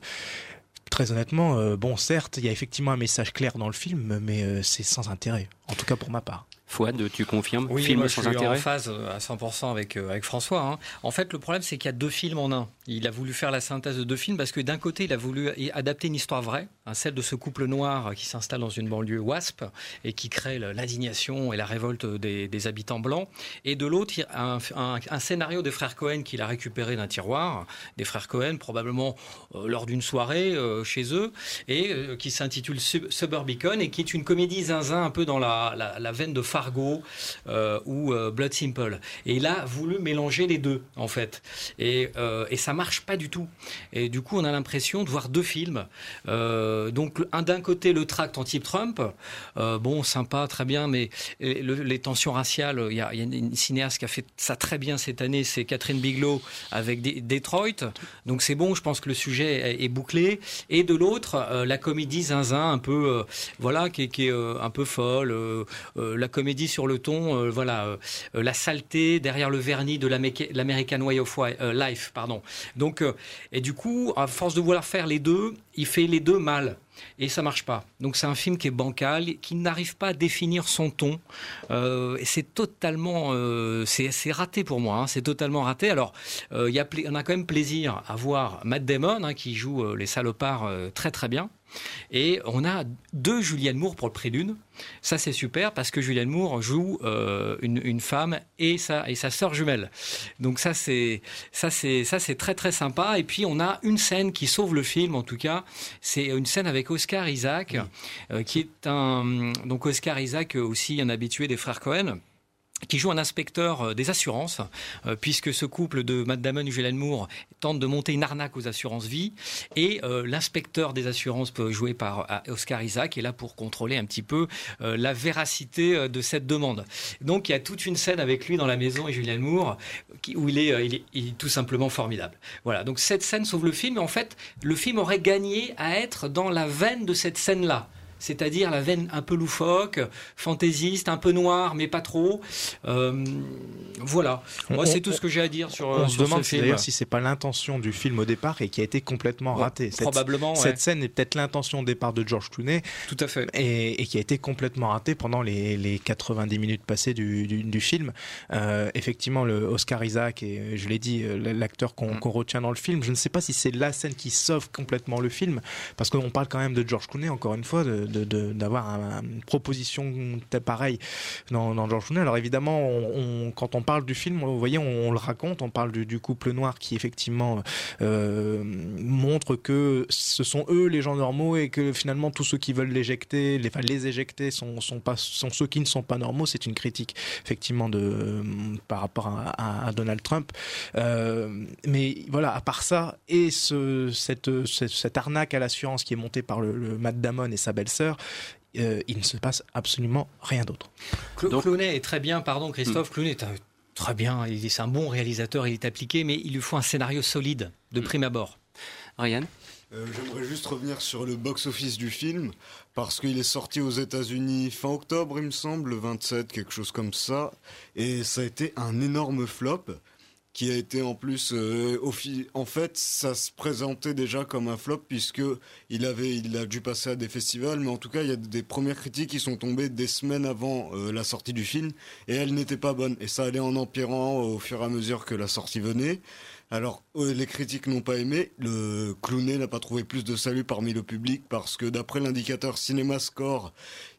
Speaker 12: très honnêtement, euh, bon, certes, il y a effectivement un message clair dans le film, mais euh, c'est sans intérêt, en tout cas pour ma part.
Speaker 6: Fouad, tu confirmes
Speaker 14: Oui,
Speaker 6: film
Speaker 14: moi,
Speaker 6: sans
Speaker 14: je suis
Speaker 6: intérêt
Speaker 14: en phase euh, à 100% avec, euh, avec François. Hein. En fait, le problème, c'est qu'il y a deux films en un. Il a voulu faire la synthèse de deux films parce que d'un côté, il a voulu adapter une histoire vraie, celle de ce couple noir qui s'installe dans une banlieue WASP et qui crée l'indignation et la révolte des, habitants blancs. Et de l'autre, un, scénario des frères Cohen qu'il a récupéré d'un tiroir, des frères Cohen, probablement euh, lors d'une soirée euh, chez eux, et euh, qui s'intitule Sub Suburbicon et qui est une comédie zinzin un peu dans la, veine de Fargo ou Blood Simple. Et il a voulu mélanger les deux, en fait. Et, et ça marche pas du tout. Et du coup, on a l'impression de voir deux films. Donc, un d'un côté, le tract anti-Trump. Euh, bon, sympa, très bien, mais le, les tensions raciales, il y, a, une cinéaste qui a fait ça très bien cette année, c'est Catherine Bigelow avec Detroit. Donc, c'est bon, je pense que le sujet est, bouclé. Et de l'autre, euh, la comédie zinzin, un peu, euh, voilà, qui, est euh, un peu folle. la comédie sur le ton, euh, voilà, euh, la saleté derrière le vernis de l'American Way of euh, Life, pardon. Donc, et du coup, à force de vouloir faire les deux, il fait les deux mal et ça marche pas. Donc c'est un film qui est bancal, qui n'arrive pas à définir son ton. Euh, c'est totalement, euh, c'est raté pour moi. Hein, c'est totalement raté. Alors euh, y a on a quand même plaisir à voir Matt Damon hein, qui joue euh, les salopards très très bien. Et on a deux Julianne Moore pour le prix d'une. Ça, c'est super parce que Julianne Moore joue euh, une, une, femme et sa, et sa sœur jumelle. Donc ça, c'est ça, c'est ça, c'est très très sympa. Et puis on a une scène qui sauve le film. En tout cas, c'est une scène avec Oscar Isaac, oui. euh, qui est un donc Oscar Isaac aussi un habitué des frères Cohen qui joue un inspecteur des assurances, euh, puisque ce couple de Matt Damon et Julianne Moore tente de monter une arnaque aux assurances vie, et euh, l'inspecteur des assurances joué par euh, Oscar Isaac est là pour contrôler un petit peu euh, la véracité de cette demande. Donc il y a toute une scène avec lui dans la maison et Julianne Moore qui, où il est, il est, il est tout simplement formidable. Voilà, donc cette scène sauve le film, et en fait le film aurait gagné à être dans la veine de cette scène-là c'est-à-dire la veine un peu loufoque, fantaisiste, un peu noire, mais pas trop. Euh, voilà. Moi, c'est tout ce que j'ai à dire sur.
Speaker 12: On
Speaker 14: sur
Speaker 12: se demande
Speaker 14: ce film.
Speaker 12: d'ailleurs si c'est pas l'intention du film au départ et qui a été complètement
Speaker 14: Ouais,
Speaker 12: ratée. Cette-
Speaker 14: probablement, ouais.
Speaker 12: Cette scène est peut-être l'intention au départ de George Clooney.
Speaker 14: Tout à fait.
Speaker 12: Et, et qui a été complètement ratée pendant les, les 90 minutes passées du, du, du film. Euh, effectivement, le Oscar Isaac, et je l'ai dit, euh, l'acteur qu'on
Speaker 14: Mm.
Speaker 12: qu'on retient dans le film, je ne sais pas si c'est la scène qui sauve complètement le film, parce qu'on parle quand même de George Clooney, encore une fois, de, de, de- d'avoir un- une proposition pareille dans, dans George Clooney. Alors évidemment, quand on parle du film, vous voyez, on, le raconte, on parle du, couple noir qui effectivement euh, montre que ce sont eux les gens normaux et que finalement tous ceux qui veulent l'éjecter, les, éjecter sont, ceux qui ne sont pas normaux. C'est une critique effectivement de, par rapport à, Donald Trump. Euh, mais voilà, à part ça, et ce, cette, arnaque à l'assurance qui est montée par le, le Matt Damon et sa euh, il ne se passe absolument rien d'autre.
Speaker 14: Clo- Clooney est très bien, pardon Christophe, Clooney est un- très bien, il est c'est un bon réalisateur, il est appliqué, mais il lui faut un scénario solide, de prime abord.
Speaker 6: Ryan
Speaker 11: Euh, J'aimerais juste revenir sur le box-office du film, parce qu'il est sorti aux États-Unis fin octobre, il me semble, le 27, quelque chose comme ça, et ça a été un énorme flop qui a été en plus euh, en fait ça se présentait déjà comme un flop puisque il avait il a dû passer à des festivals mais en tout cas il y a des premières critiques qui sont tombées des semaines avant euh, la sortie du film et elles n'étaient pas bonnes et ça allait en empirant au fur et à mesure que la sortie venait alors, euh, les critiques n'ont pas aimé. Le Clooney n'a pas trouvé plus de salut parmi le public parce que d'après l'indicateur CinemaScore,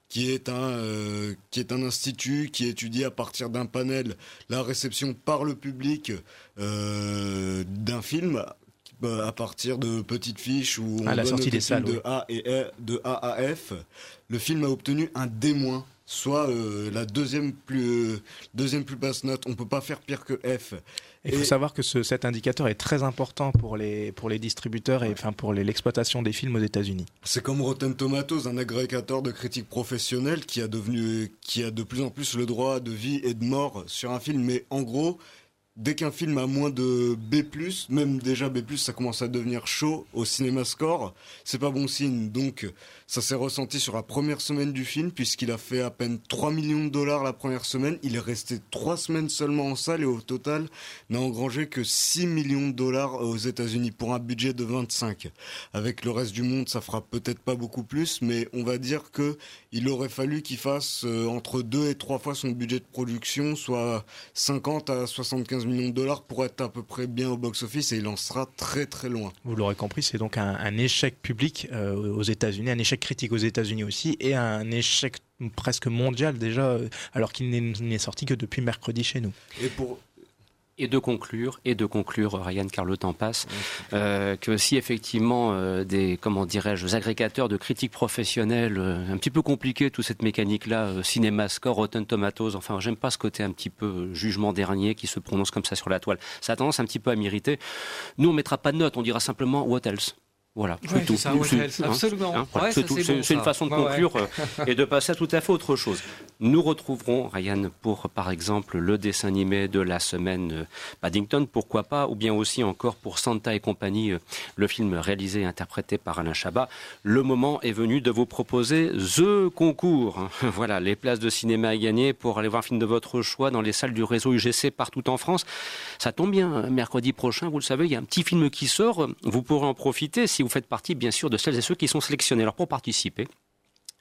Speaker 11: qui est un euh, qui est un institut qui étudie à partir d'un panel la réception par le public euh, d'un film bah, à partir de petites fiches où on
Speaker 12: À la
Speaker 11: donne
Speaker 12: sortie des salles,
Speaker 11: de
Speaker 12: oui.
Speaker 11: A et E- de A à F. Le film a obtenu un D-, soit euh, la deuxième plus euh, deuxième plus basse note. On peut pas faire pire que F.
Speaker 12: Il faut
Speaker 11: Et-
Speaker 12: savoir que ce- cet indicateur est très important pour les, pour les distributeurs et enfin pour l'exploitation des films aux États-Unis.
Speaker 11: C'est comme Rotten Tomatoes, un agrégateur de critiques professionnels qui a devenu, qui a de plus en plus le droit de vie et de mort sur un film. Mais en gros, dès qu'un film a moins de B+, même déjà B+, ça commence à devenir chaud au cinéma score, c'est pas bon signe. Donc, ça s'est ressenti sur la première semaine du film, puisqu'il a fait à peine 3 millions de dollars la première semaine. Il est resté 3 semaines seulement en salle et au total n'a engrangé que 6 millions de dollars aux États-Unis pour un budget de 25. Avec le reste du monde, ça fera peut-être pas beaucoup plus, mais on va dire que il aurait fallu qu'il fasse euh, entre 2 et 3 fois son budget de production, soit 50 à 75 millions de dollars pour être à peu près bien au box-office et il en sera très très loin.
Speaker 12: Vous l'aurez compris, c'est donc un, un échec public euh, aux États-Unis, un échec critique aux États-Unis aussi, et un échec presque mondial déjà, euh, alors qu'il n'est n'est sorti que depuis mercredi chez nous.
Speaker 11: Et pour
Speaker 6: et de conclure, et de conclure, Ryan, car le temps passe, euh, que si effectivement euh, des, comment dirais-je, agrégateurs de critiques professionnelles, euh, un petit peu compliqué toute cette mécanique-là, euh, cinéma score, Rotten Tomatoes, enfin j'aime pas ce côté un petit peu euh, jugement dernier qui se prononce comme ça sur la toile. Ça a tendance un petit peu à m'irriter. Nous on mettra pas de note, on dira simplement what else. Voilà,
Speaker 14: Ouais,
Speaker 6: c'est
Speaker 14: Ouais, bon,
Speaker 6: c'est une façon de conclure euh, et de passer à tout à fait autre chose. Nous retrouverons, Ryan, pour par exemple le dessin animé de la semaine euh, Paddington, pourquoi pas, ou bien aussi encore pour Santa et compagnie, euh, le film réalisé et interprété par Alain Chabat. Le moment est venu de vous proposer The Concours. Voilà, les places de cinéma à gagner pour aller voir un film de votre choix dans les salles du réseau UGC partout en France. Ça tombe bien, hein, mercredi prochain, vous le savez, il y a un petit film qui sort. Vous pourrez en profiter si vous faites partie, bien sûr, de celles et ceux qui sont sélectionnés. Alors, pour participer,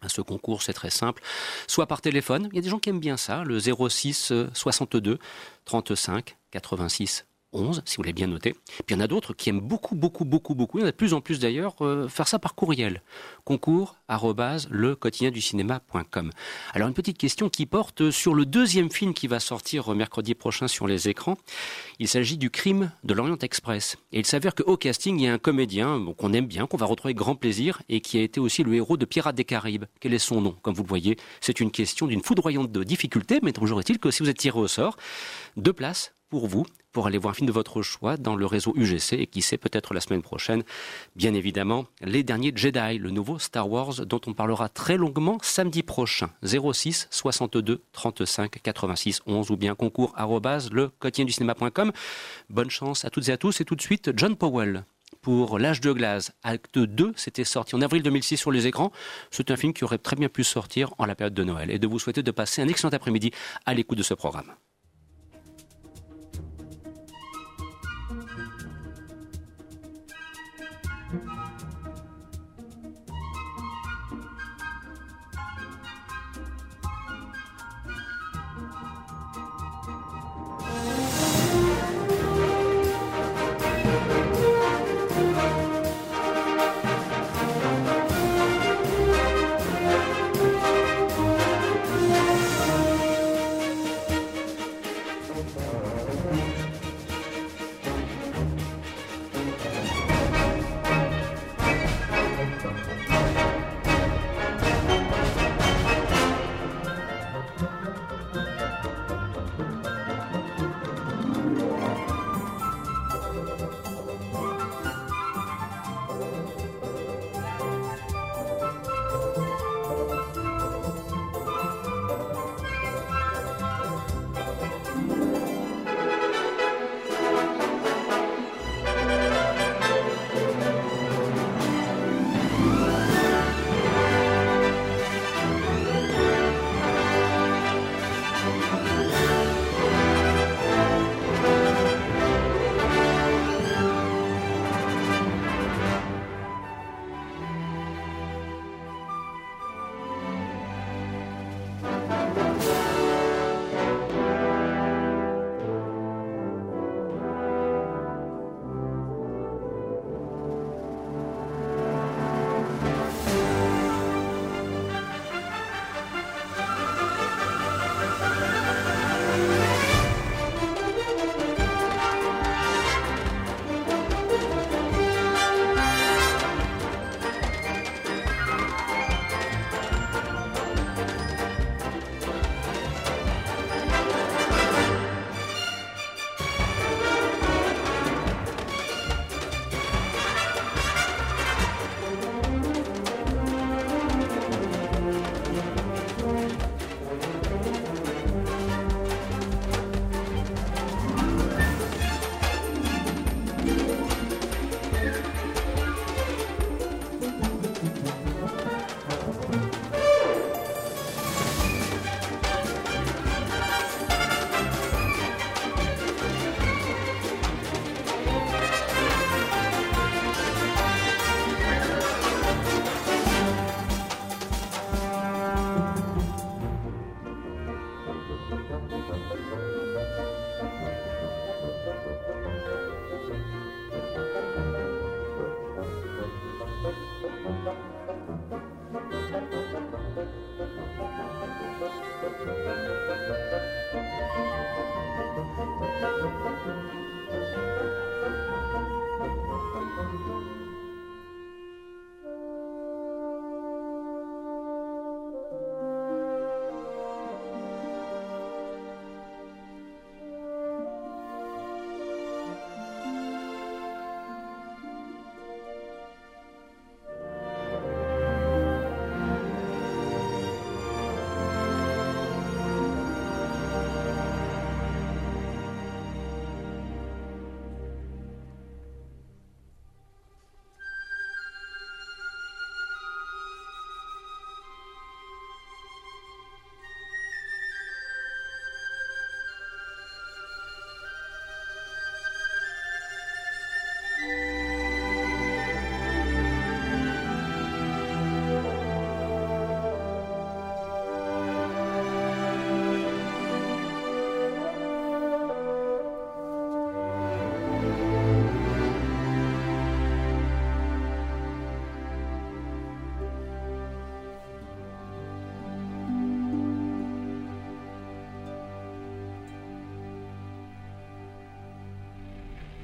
Speaker 6: ce concours, c'est très simple. Soit par téléphone, il y a des gens qui aiment bien ça, le 06 euh, 62 35 86 11, si vous voulez bien noter. Puis il y en a d'autres qui aiment beaucoup, beaucoup, beaucoup, beaucoup, il y en a de plus en plus d'ailleurs, euh, faire ça par courriel. Concours le quotidien du cinéma.com. Alors une petite question qui porte sur le deuxième film qui va sortir mercredi prochain sur les écrans. Il s'agit du crime de l'Orient Express. Et il s'avère qu'au casting, il y a un comédien qu'on aime bien, qu'on va retrouver avec grand plaisir, et qui a été aussi le héros de Pirates des Caraïbes. Quel est son nom? Comme vous le voyez, c'est une question d'une foudroyante difficulté, mais toujours est-il que si vous êtes tiré au sort, deux places pour vous, pour aller voir un film de votre choix dans le réseau UGC, et qui sait peut-être la semaine prochaine, bien évidemment, les derniers Jedi, le nouveau Star Wars, dont on parlera très longuement samedi prochain. 06 62 35 86 11 ou bien concours arrobase le quotidien du cinéma.com. Bonne chance à toutes et à tous, et tout de suite, John Powell pour L'âge de glace. Acte 2, c'était sorti en avril 2006 sur les écrans. C'est un film qui aurait très bien pu sortir en la période de Noël. Et de vous souhaiter de passer un excellent après-midi à l'écoute de ce programme.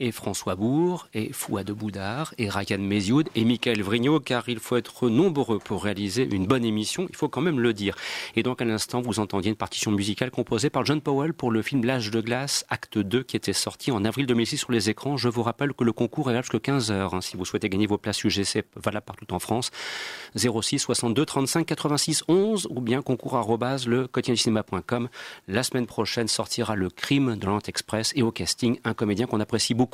Speaker 6: et François Bourg, et Fouad Boudard, et Ryan Mézioud, et Michael Vrignot, car il faut être nombreux pour réaliser une bonne émission, il faut quand même le dire. Et donc à l'instant, vous entendiez une partition musicale composée par John Powell pour le film L'âge de glace, acte 2, qui était sorti en avril 2006 sur les écrans. Je vous rappelle que le concours est là jusqu'à 15h, hein, si vous souhaitez gagner vos places UGC, valable partout en France. 06 62 35 86 11, ou bien concours arrobase le cinéma.com. La semaine prochaine sortira Le crime de l'Ant Express, et au casting, un comédien qu'on apprécie beaucoup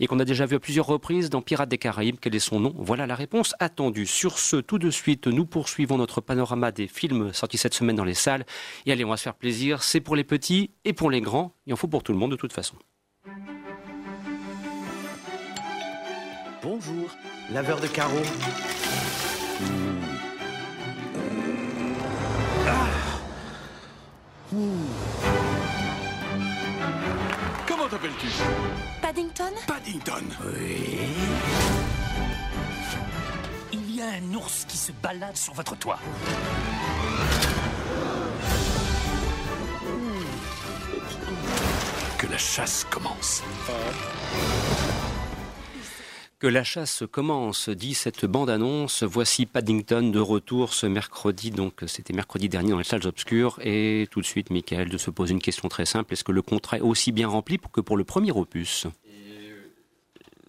Speaker 6: et qu'on a déjà vu à plusieurs reprises dans Pirates des Caraïbes. Quel est son nom? Voilà la réponse attendue. Sur ce, tout de suite, nous poursuivons notre panorama des films sortis cette semaine dans les salles. Et allez, on va se faire plaisir. C'est pour les petits et pour les grands. Il en faut pour tout le monde de toute façon.
Speaker 15: Bonjour, laveur de carreaux. Ah.
Speaker 16: Comment t'appelles-tu?
Speaker 17: Paddington?
Speaker 16: Paddington
Speaker 15: Oui.
Speaker 16: Il y a un ours qui se balade sur votre toit. Que la chasse commence.
Speaker 6: La chasse commence, dit cette bande-annonce. Voici Paddington de retour ce mercredi, donc c'était mercredi dernier dans les salles obscures. Et tout de suite, Michael, de se poser une question très simple. Est-ce que le contrat est aussi bien rempli que pour le premier opus?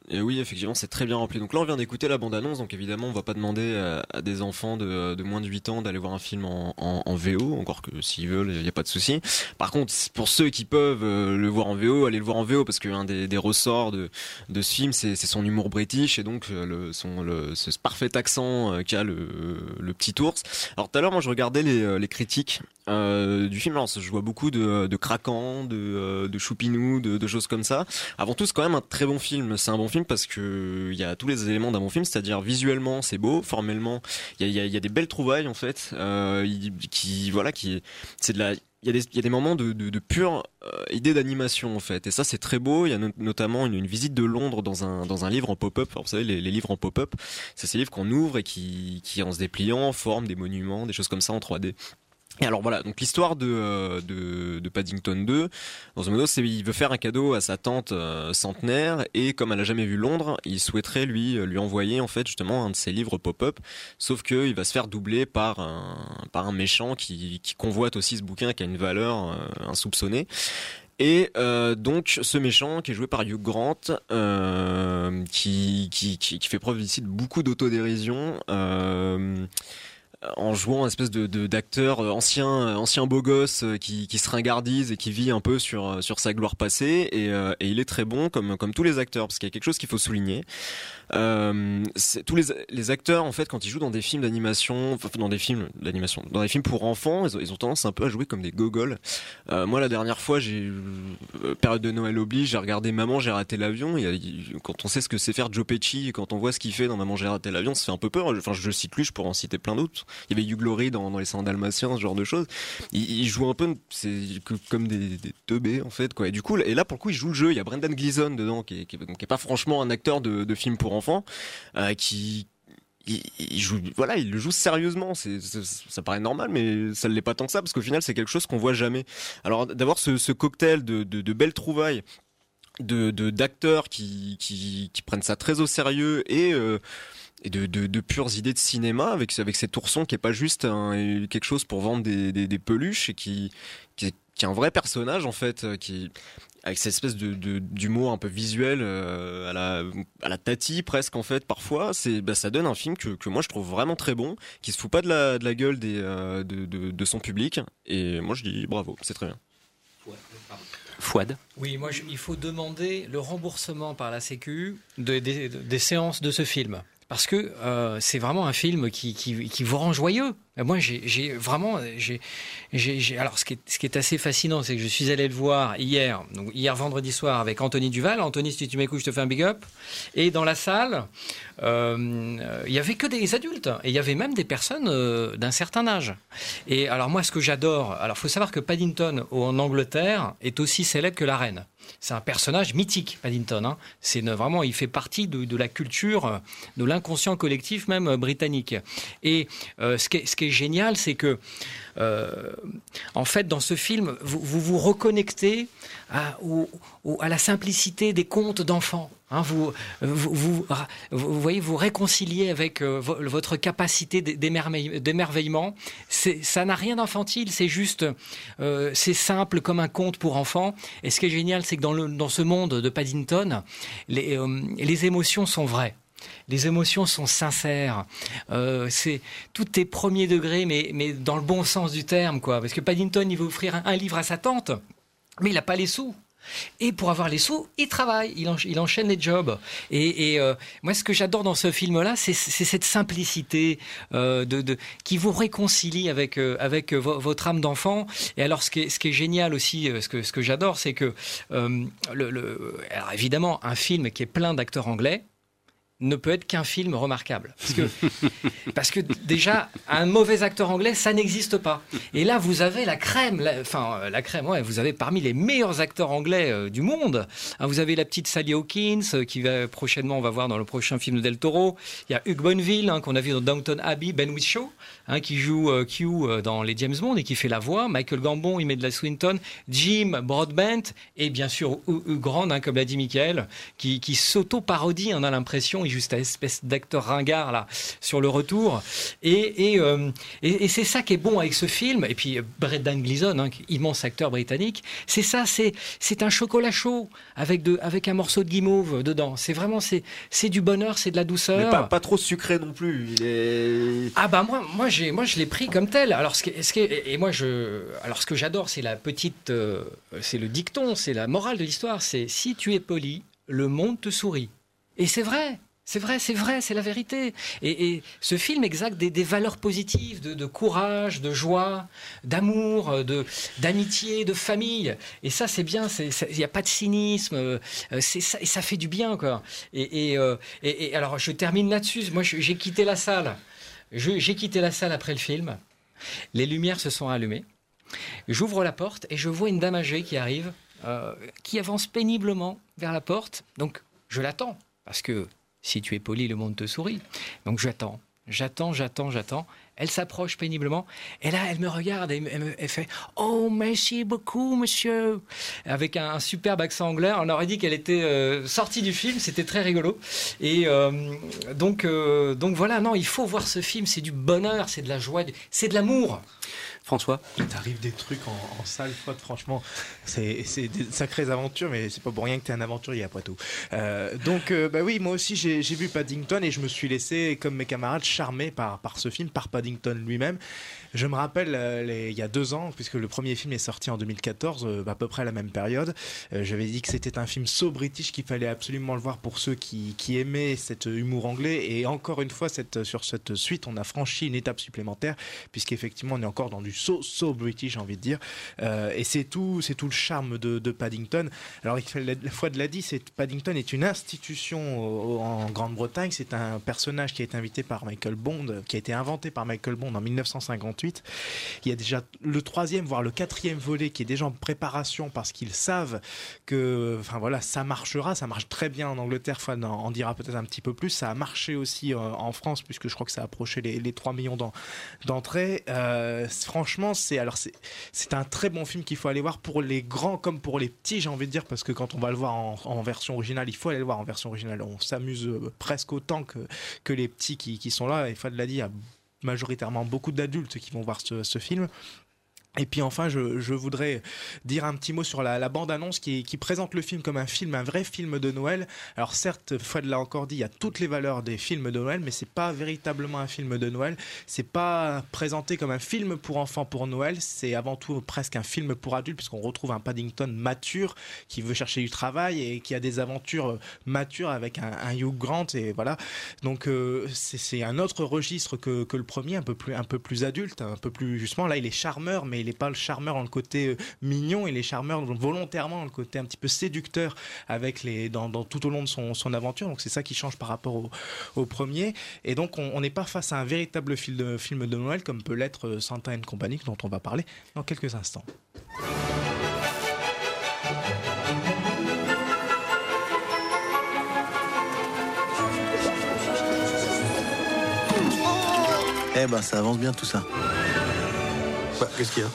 Speaker 13: Et oui, effectivement, c'est très bien rempli. Donc là, on vient d'écouter la bande-annonce, donc évidemment, on va pas demander à, des enfants de, moins de 8 ans d'aller voir un film en, VO, encore que s'ils veulent, il n'y a pas de souci. Par contre, pour ceux qui peuvent euh, le voir en VO, allez le voir en VO, parce qu'un des, des ressorts de, ce film, c'est son humour british, et donc euh, son, ce parfait accent euh, qu'a le, le petit ours. Alors tout à l'heure, moi, je regardais les critiques euh, du film. Alors, je vois beaucoup de, de craquants, de, choupinou, de, de choses comme ça. Avant tout, c'est quand même un très bon film. C'est un bon film parce que il y a tous les éléments d'un bon film, c'est-à-dire visuellement c'est beau, formellement il y a, des belles trouvailles en fait, euh, qui voilà qui c'est de la il y, a des, moments de, pure euh, idée d'animation en fait et ça c'est très beau il y a notamment une, une, visite de Londres dans un dans un livre en pop-up vous savez les, les, livres en pop-up c'est ces livres qu'on ouvre et qui qui en se dépliant forment des monuments des choses comme ça en 3D et alors voilà, donc l'histoire de, euh, Paddington 2, dans un modo, c'est il veut faire un cadeau à sa tante euh, centenaire et comme elle a jamais vu Londres, il souhaiterait lui lui envoyer en fait justement un de ses livres pop-up, sauf que il va se faire doubler par un par un méchant qui, qui convoite aussi ce bouquin qui a une valeur euh, insoupçonnée. Et euh, donc ce méchant qui est joué par Hugh Grant, euh, qui, qui, qui, qui, fait preuve ici de beaucoup d'autodérision. Euh, en jouant un espèce de d'acteur euh, ancien euh, ancien beau gosse euh, qui, qui se ringardise et qui vit un peu sur sur sa gloire passée. Et, et il est très bon comme comme tous les acteurs parce qu'il y a quelque chose qu'il faut souligner. Euh, tous les, les acteurs en fait quand ils jouent dans des films d'animation enfin dans des films d'animation dans des films pour enfants ils ont, tendance un peu à jouer comme des gogoles. Euh, moi la dernière fois j'ai période de Noël oblige j'ai regardé Maman j'ai raté l'avion. Quand on sait ce que c'est faire Joe Pesci quand on voit ce qu'il fait dans Maman j'ai raté l'avion ça fait un peu peur. Enfin je cite lui je pourrais en citer plein d'autres il y avait Hugh dans, les Sands dalmatiens, ce genre de choses. Il, joue un peu, comme des, des teubés en fait quoi. Et du coup, et là pour le coup, il joue le jeu. Il y a Brendan Gleeson dedans, qui est, pas franchement un acteur de, film pour enfants, euh, qui il, joue, voilà, il le joue sérieusement. Ça paraît normal, mais ça ne l'est pas tant que ça, parce qu'au final, c'est quelque chose qu'on voit jamais. Alors, d'avoir ce, cocktail de, belles trouvailles, de, d'acteurs qui, prennent ça très au sérieux et euh, et de, de, de, pures idées de cinéma avec avec cet ourson qui est pas juste un, quelque chose pour vendre des, des, des peluches et qui, qui est, qui est un vrai personnage en fait qui avec cette espèce de d'humour un peu visuel euh, à la à la tati presque en fait parfois c'est bah, ça donne un film que, que moi je trouve vraiment très bon qui se fout pas de la de la gueule des euh, de, de, de son public. Et moi je dis bravo c'est très bien.
Speaker 6: Fouad
Speaker 14: Oui, moi, je, il faut demander le remboursement par la Sécu de, de, des séances de ce film. Parce que euh, c'est vraiment un film qui, vous rend joyeux. Moi, j'ai vraiment, alors ce qui, est, assez fascinant, c'est que je suis allé le voir hier, donc hier vendredi soir avec Anthony Duval. Anthony, si tu m'écoutes, je te fais un big up. Et dans la salle, euh, il y avait que des adultes et il y avait même des personnes euh, d'un certain âge. Et alors moi, ce que j'adore, alors faut savoir que Paddington en Angleterre est aussi célèbre que la reine. C'est un personnage mythique, Paddington. Hein. C'est vraiment, il fait partie de, la culture, de l'inconscient collectif même euh, britannique. Et euh, ce, qui est, génial, c'est que, euh, en fait, dans ce film, vous vous, reconnectez à, la simplicité des contes d'enfants. Hein, vous, vous, voyez, vous réconciliez avec euh, votre capacité d'émerveillement. Ça n'a rien d'infantile, c'est juste, euh, c'est simple comme un conte pour enfants. Et ce qui est génial, c'est que dans, ce monde de Paddington, euh, les émotions sont vraies. Les émotions sont sincères. c'est tout est premier degré, mais, mais dans le bon sens du terme, quoi. Parce que Paddington, il veut offrir un livre à sa tante, mais il n'a pas les sous. Et pour avoir les sous, il travaille, il, enchaîne les jobs. Et, euh, moi, ce que j'adore dans ce film-là, c'est cette simplicité euh, qui vous réconcilie avec, euh, votre âme d'enfant. Et alors, ce qui est, génial aussi, ce que, j'adore, c'est que, alors évidemment, un film qui est plein d'acteurs anglais, ne peut être qu'un film remarquable. Parce que, parce que déjà, un mauvais acteur anglais, ça n'existe pas. Et là, vous avez la crème, enfin la crème, ouais, vous avez parmi les meilleurs acteurs anglais euh, du monde. Hein, vous avez la petite Sally Hawkins, euh, qui va prochainement, on va voir dans le prochain film de Del Toro. Il y a Hugh Bonneville, hein, qu'on a vu dans Downton Abbey, Ben Whishaw, hein, qui joue euh, Q dans les James Bond et qui fait la voix. Michael Gambon, il met de la Swinton. Jim Broadbent, et bien sûr Hugh Grant, comme l'a dit Michael, qui, qui s'auto-parodie, on a l'impression, juste à espèce d'acteur ringard là sur le retour. Et, euh, et, et, c'est ça qui est bon avec ce film. Et puis Brendan Gleeson, hein, immense acteur britannique, c'est ça, c'est c'est un chocolat chaud avec de avec un morceau de guimauve dedans. C'est vraiment c'est c'est du bonheur, c'est de la douceur.
Speaker 13: Mais pas, pas trop sucré non plus. Il est...
Speaker 14: Ah bah moi moi moi je l'ai pris comme tel. Alors ce qui, ce qui et moi je alors ce que j'adore c'est la petite euh, c'est le dicton, c'est la morale de l'histoire, c'est si tu es poli, le monde te sourit. Et c'est vrai. C'est vrai, c'est vrai, c'est la vérité. Et, ce film exact des, valeurs positives, de, courage, de joie, d'amour, de d'amitié, de famille. Et ça, c'est bien. Il n'y a pas de cynisme. Euh, c'est ça, et ça fait du bien, quoi. Euh, et alors, je termine là-dessus. Moi, j'ai quitté la salle. J'ai quitté la salle après le film. Les lumières se sont allumées. J'ouvre la porte et je vois une dame âgée qui arrive, euh, qui avance péniblement vers la porte. Donc, je l'attends parce que si tu es poli, le monde te sourit. Donc j'attends, j'attends, j'attends, j'attends. Elle s'approche péniblement. Et là, elle me regarde et elle, fait Oh, merci beaucoup, monsieur. Avec un, superbe accent anglais. On aurait dit qu'elle était euh, sortie du film. C'était très rigolo. Et euh, donc, euh, donc voilà, non, il faut voir ce film. C'est du bonheur, c'est de la joie, c'est de l'amour.
Speaker 6: François
Speaker 12: Il t'arrive des trucs en, salle, franchement. C'est des sacrées aventures, mais c'est pas pour rien que tu es un aventurier après tout. Euh, donc, euh, bah oui, moi aussi j'ai vu Paddington et je me suis laissé, comme mes camarades, charmé par, par ce film, par Paddington lui-même. Je me rappelle, euh, il y a deux ans, puisque le premier film est sorti en 2014, euh, à peu près à la même période, euh, j'avais dit que c'était un film so british qu'il fallait absolument le voir pour ceux qui, aimaient cet humour anglais. Et encore une fois, sur cette suite, on a franchi une étape supplémentaire, puisqu'effectivement, on est encore dans du so, british, j'ai envie de dire. et c'est tout, c'est tout le charme de, Paddington. Alors, la fois de l'a dit, c'est Paddington est une institution en Grande-Bretagne. C'est un personnage qui a été invité par Michael Bond, qui a été inventé par Michael Bond en 1958 il y a déjà le troisième, voire le quatrième volet qui est déjà en préparation parce qu'ils savent que, enfin voilà, ça marchera, ça marche très bien en Angleterre, Fon en, dira peut-être un petit peu plus. Ça a marché aussi euh, en France puisque je crois que ça a approché les, 3 millions d'entrées. Euh, franchement, c'est c'est un très bon film qu'il faut aller voir pour les grands comme pour les petits, j'ai envie de dire, parce que quand on va le voir en, version originale, il faut aller le voir en version originale. On s'amuse euh, presque autant que, que les petits qui, qui sont là. Et Fad l'a dit, il y a majoritairement beaucoup d'adultes qui vont voir ce, film. Et puis enfin, je, voudrais dire un petit mot sur la, bande-annonce qui, présente le film comme un film, un vrai film de Noël. Alors certes, Fred l'a encore dit, il y a toutes les valeurs des films de Noël, mais c'est pas véritablement un film de Noël. C'est pas présenté comme un film pour enfants pour Noël. C'est avant tout presque un film pour adultes, puisqu'on retrouve un Paddington mature qui veut chercher du travail et qui a des aventures matures avec un, Hugh Grant. Et voilà. Donc euh, c'est un autre registre que, que le premier, un peu plus un peu plus adulte, un peu plus justement. Là, il est charmeur, mais il n'est pas le charmeur dans le côté euh, mignon, il est charmeur volontairement dans le côté un petit peu séducteur avec les, dans, tout au long de son, son aventure. Donc c'est ça qui change par rapport au, premier. Et donc on n'est pas face à un véritable film de, film de Noël comme peut l'être euh, Santa and Company dont on va parler dans quelques instants.
Speaker 17: Eh ben, ça avance bien tout ça.
Speaker 10: Bah, qu'est-ce qu'il y a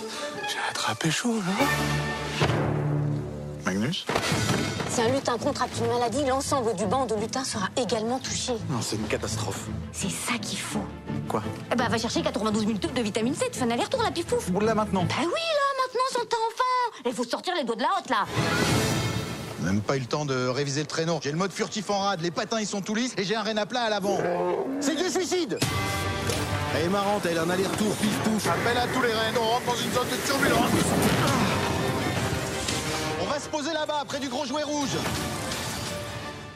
Speaker 17: J'ai attrapé chaud, là.
Speaker 10: Magnus
Speaker 18: Si un lutin contracte une maladie, l'ensemble du banc de lutins sera également touché.
Speaker 10: Non, c'est une catastrophe.
Speaker 18: C'est ça qu'il faut.
Speaker 10: Quoi
Speaker 18: Eh ben, va chercher 92 000 tubes de vitamine C, tu fais un aller-retour, la pifouf.
Speaker 10: Boule là maintenant.
Speaker 18: Bah oui, là, maintenant, son temps enfant. Il faut sortir les doigts de la hotte, là.
Speaker 17: Même pas eu le temps de réviser le traîneau. J'ai le mode furtif en rade, les patins ils sont tout lisses et j'ai un rein à plat à l'avant. C'est du suicide Elle est marrante, elle a un aller-retour, pif pouf. Appelle à tous les reins, on rentre dans une zone de turbulence. On va se poser là-bas, près du gros jouet rouge.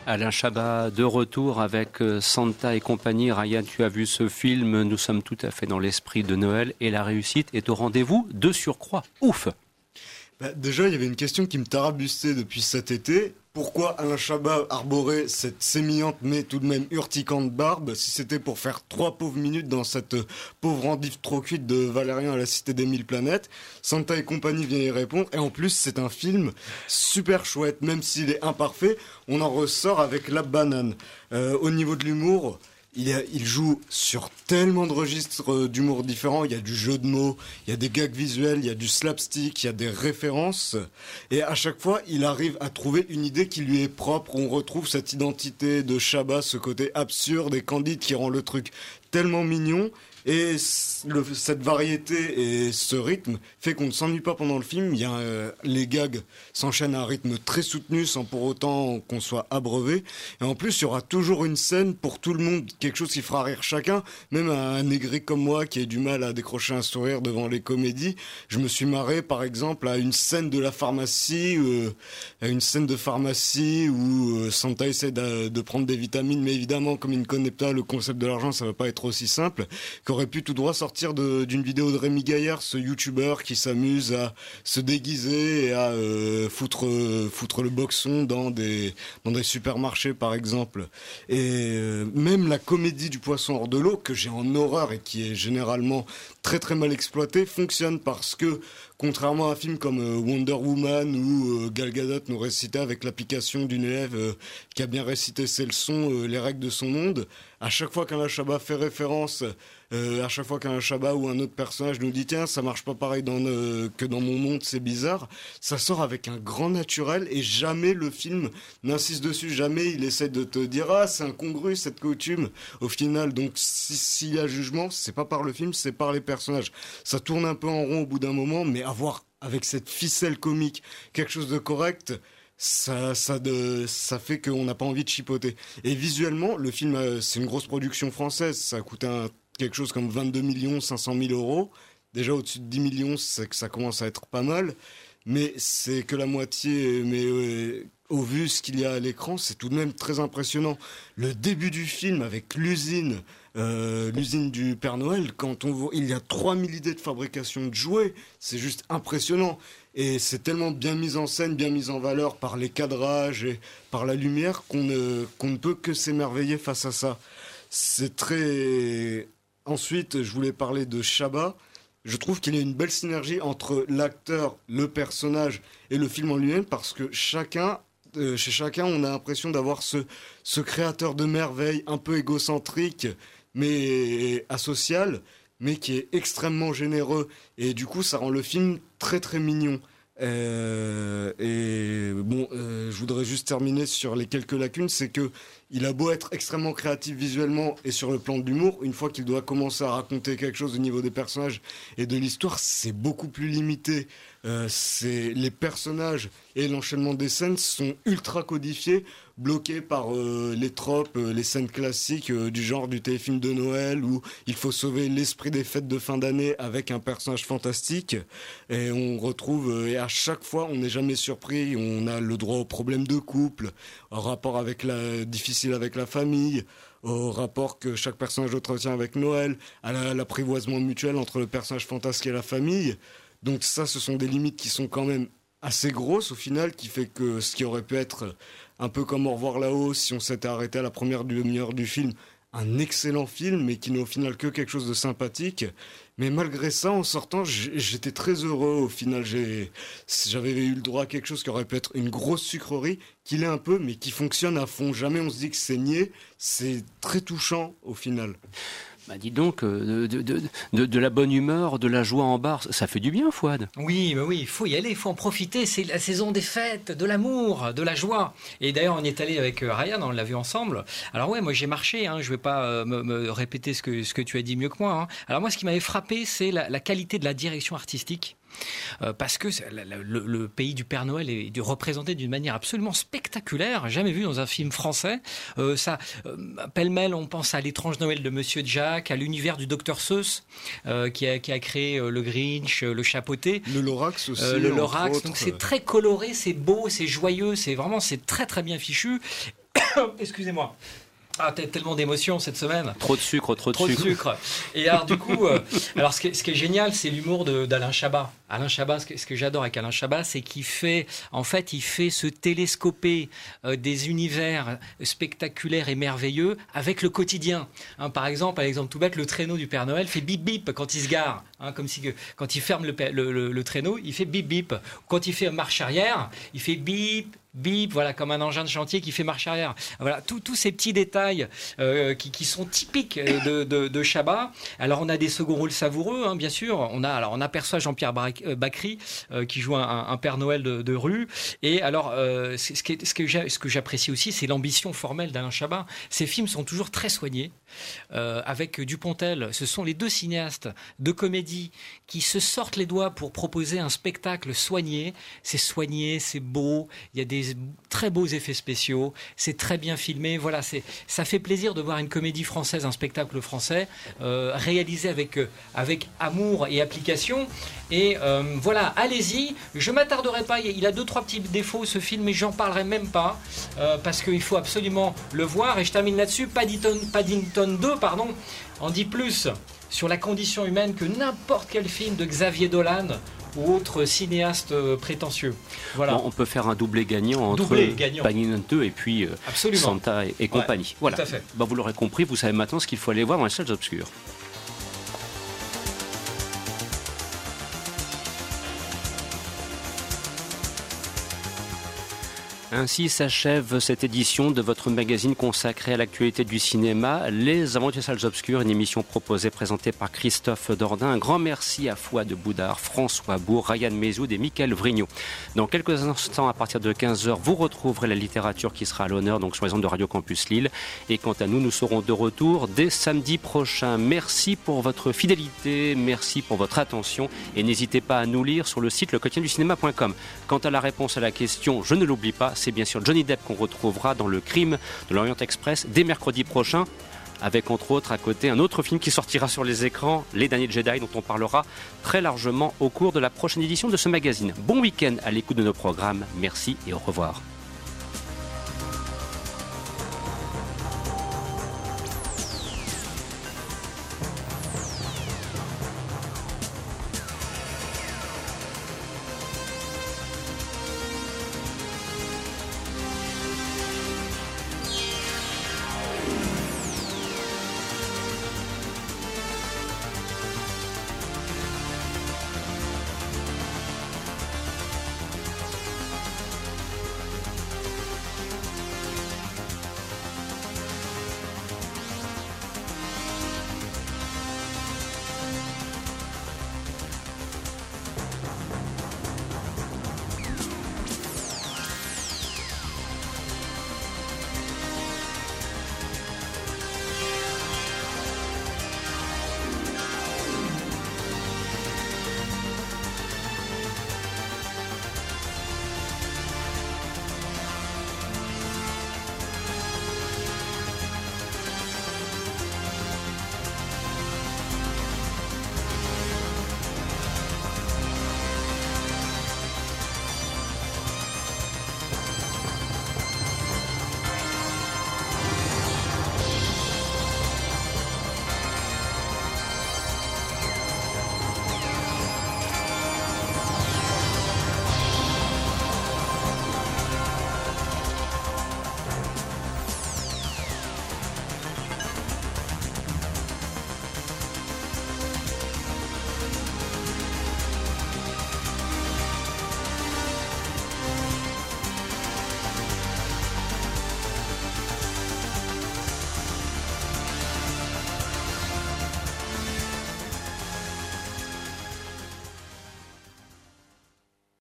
Speaker 6: Alain Chabat de retour avec euh, Santa et compagnie. Ryan, tu as vu ce film. Nous sommes tout à fait dans l'esprit de Noël et la réussite est au rendez-vous de surcroît. Ouf
Speaker 11: bah, Déjà, il y avait une question qui me tarabustait depuis cet été. Pourquoi Alain Chabat arborait cette sémillante mais tout de même urticante barbe si c'était pour faire trois pauvres minutes dans cette pauvre endive trop cuite de Valérian à la Cité des Mille Planètes? Santa et compagnie vient y répondre. Et en plus c'est un film super chouette même s'il est imparfait on en ressort avec la banane. Euh, au niveau de l'humour il, joue sur tellement de registres d'humour différents. Il y a du jeu de mots, il y a des gags visuels, il y a du slapstick, il y a des références. Et à chaque fois, il arrive à trouver une idée qui lui est propre. On retrouve cette identité de Chabat, ce côté absurde et candide qui rend le truc tellement mignon. Et cette variété et ce rythme fait qu'on ne s'ennuie pas pendant le film. Il y a, euh, les gags s'enchaînent à un rythme très soutenu sans pour autant qu'on soit abreuvé. Et en plus, il y aura toujours une scène pour tout le monde, quelque chose qui fera rire chacun, même un négri comme moi qui a du mal à décrocher un sourire devant les comédies. Je me suis marré, par exemple, à une scène de la pharmacie, euh, à une scène de pharmacie où euh, Santa essaie de, prendre des vitamines, mais évidemment, comme il ne connaît pas le concept de l'argent, ça va pas être aussi simple aurait pu tout droit sortir d'une vidéo de Rémi Gaillard, ce youtubeur qui s'amuse à se déguiser et à euh, foutre, foutre le boxon dans des, supermarchés par exemple. Et euh, même la comédie du poisson hors de l'eau, que j'ai en horreur et qui est généralement très très mal exploitée, fonctionne parce que contrairement à un film comme euh, Wonder Woman euh, Gal Gadot nous récitait avec l'application d'une élève euh, qui a bien récité ses leçons euh, les règles de son monde, à chaque fois qu'un Chabat fait référence, euh, à chaque fois qu'un Chabat ou un autre personnage nous dit tiens ça marche pas pareil dans, euh, que dans mon monde, c'est bizarre, ça sort avec un grand naturel et jamais le film n'insiste dessus, jamais il essaie de te dire ah c'est incongru cette coutume au final. Donc s'il si y a jugement, c'est pas par le film, c'est par les personnages. Ça tourne un peu en rond au bout d'un moment, mais avoir avec cette ficelle comique quelque chose de correct, ça, ça, de, ça fait qu'on n'a pas envie de chipoter. Et visuellement, le film, euh, c'est une grosse production française. Ça a coûté un, quelque chose comme 22 millions 500 000 euros. Déjà au-dessus de 10 millions, c'est que ça commence à être pas mal. Mais c'est que la moitié. Mais euh, au vu ce qu'il y a à l'écran, c'est tout de même très impressionnant. Le début du film avec l'usine. Euh, l'usine du Père Noël, quand on voit, il y a 3000 idées de fabrication de jouets, c'est juste impressionnant. Et c'est tellement bien mis en scène, bien mis en valeur par les cadrages et par la lumière qu'on ne, qu'on ne peut que s'émerveiller face à ça. C'est très. Ensuite, je voulais parler de Chabat. Je trouve qu'il y a une belle synergie entre l'acteur, le personnage et le film en lui-même parce que chacun euh, chez chacun, on a l'impression d'avoir ce, créateur de merveille un peu égocentrique, mais asocial, mais qui est extrêmement généreux. Et du coup, ça rend le film très très mignon. Euh, et bon, euh, je voudrais juste terminer sur les quelques lacunes, c'est que il a beau être extrêmement créatif visuellement et sur le plan de l'humour, une fois qu'il doit commencer à raconter quelque chose au niveau des personnages et de l'histoire, c'est beaucoup plus limité. Euh, c'est les personnages et l'enchaînement des scènes sont ultra codifiés, bloqués par euh, les tropes, euh, les scènes classiques du genre du téléfilm de Noël où il faut sauver l'esprit des fêtes de fin d'année avec un personnage fantastique. Et on retrouve, et à chaque fois, on n'est jamais surpris. On a le droit aux problèmes de couple, au rapport avec difficile avec la famille au rapport que chaque personnage entretient avec Noël, à la- l'apprivoisement mutuel entre le personnage fantasque et la famille. Donc ça, ce sont des limites qui sont quand même assez grosses au final, qui fait que ce qui aurait pu être un peu comme Au revoir là-haut, si on s'était arrêté à la première demi-heure du film, un excellent film, mais qui n'est au final que quelque chose de sympathique. Mais malgré ça, en sortant, j'étais très heureux. Au final, j'avais eu le droit à quelque chose qui aurait pu être une grosse sucrerie, qu'il est un peu, mais qui fonctionne à fond. Jamais on se dit que c'est niais. C'est très touchant au final.
Speaker 6: Bah, dis donc, euh, de, de- de- de la bonne humeur, de la joie en bar, ça fait du bien, Fouad.
Speaker 14: Oui, mais oui, il faut y aller, il faut en profiter. C'est la saison des fêtes, de l'amour, de la joie. Et d'ailleurs, on y est allé avec euh, Ryan, on l'a vu ensemble. Alors ouais, moi j'ai marché. Hein, je vais pas euh, me, répéter ce que ce que tu as dit mieux que moi. hein. Alors moi, ce qui m'avait frappé, c'est la qualité de la direction artistique. Euh, parce que le, le pays du Père Noël est, représenté d'une manière absolument spectaculaire, jamais vu dans un film français. Euh, ça, euh, pêle-mêle, on pense à l'étrange Noël de Monsieur Jack, à l'univers du Docteur Seuss, qui, a, qui a créé le Grinch, le Chapeauté.
Speaker 11: Le Lorax aussi.
Speaker 14: Le Lorax,
Speaker 11: autres.
Speaker 14: donc c'est très coloré, c'est beau, c'est joyeux, c'est vraiment, c'est très très bien fichu. Excusez-moi. Ah, t'as tellement d'émotions cette semaine.
Speaker 6: Trop de sucre, trop de
Speaker 14: Trop de
Speaker 6: sucre.
Speaker 14: sucre. Et alors du coup, euh, alors ce qui, est, ce qui est génial, c'est l'humour d'Alain Chabat. Alain Chabat, ce que, j'adore avec Alain Chabat, c'est qu'il fait, en fait, il fait se télescoper euh, des univers spectaculaires et merveilleux avec le quotidien. Hein, par exemple, par exemple tout bête, le traîneau du Père Noël fait bip bip quand il se gare, hein, comme si que- quand il ferme le, pa- le- le- le traîneau, il fait bip bip. Quand il fait marche arrière, il fait bip bip, voilà, comme un engin de chantier qui fait marche arrière. Voilà, tous ces petits détails euh, qui, sont typiques de, de, de. Alors, on a des second rôles savoureux, hein, bien sûr. On a, alors, on aperçoit Jean-Pierre euh, Bacry euh, qui joue un, Père Noël de, rue. Et alors, euh, ce, que j'apprécie aussi, c'est l'ambition formelle d'Alain Chabat. Ces films sont toujours très soignés. Euh, avec Dupontel, ce sont les deux cinéastes de comédie qui se sortent les doigts pour proposer un spectacle soigné. C'est soigné, c'est beau, il y a des très beaux effets spéciaux, c'est très bien filmé. Voilà, c'est ça fait plaisir de voir une comédie française, un spectacle français euh, réalisé avec euh, avec amour et application. Et euh, voilà, allez-y. Je m'attarderai pas. Il a deux trois petits défauts ce film, mais j'en parlerai même pas parce qu'il faut absolument le voir. Et je termine là-dessus. Paddington, Paddington 2, pardon, en dit plus sur la condition humaine que n'importe quel film de Xavier Dolan ou autre cinéaste prétentieux. Voilà.
Speaker 6: Bon, on peut faire un doublé gagnant entre
Speaker 14: Doublé gagnant.
Speaker 6: Paddington 2 et puis euh,
Speaker 14: Absolument.
Speaker 6: Santa et, et compagnie. voilà.
Speaker 14: à fait.
Speaker 6: Bah, vous l'aurez compris, vous savez maintenant ce qu'il faut aller voir dans les salles obscures. Ainsi s'achève cette édition de votre magazine consacré à l'actualité du cinéma, Les Aventures Salles Obscures, une émission proposée, présentée par Christophe Dordain. Un grand merci à Fouad Boudard, François Bourg, Ryan Mézoud et Michael Vrignot. Dans quelques instants, à partir de 15h, vous retrouverez la littérature qui sera à l'honneur donc sur les ondes de Radio Campus Lille. Et quant à nous, nous serons de retour dès samedi prochain. Merci pour votre fidélité, merci pour votre attention et n'hésitez pas à nous lire sur le site lequotidienducinéma.com. Quant à la réponse à la question, je ne l'oublie pas, c'est bien sûr Johnny Depp qu'on retrouvera dans le crime de l'Orient Express dès mercredi prochain avec entre autres à côté un autre film qui sortira sur les écrans, Les Derniers Jedi, dont on parlera très largement au cours de la prochaine édition de ce magazine. Bon week-end à l'écoute de nos programmes, merci et au revoir.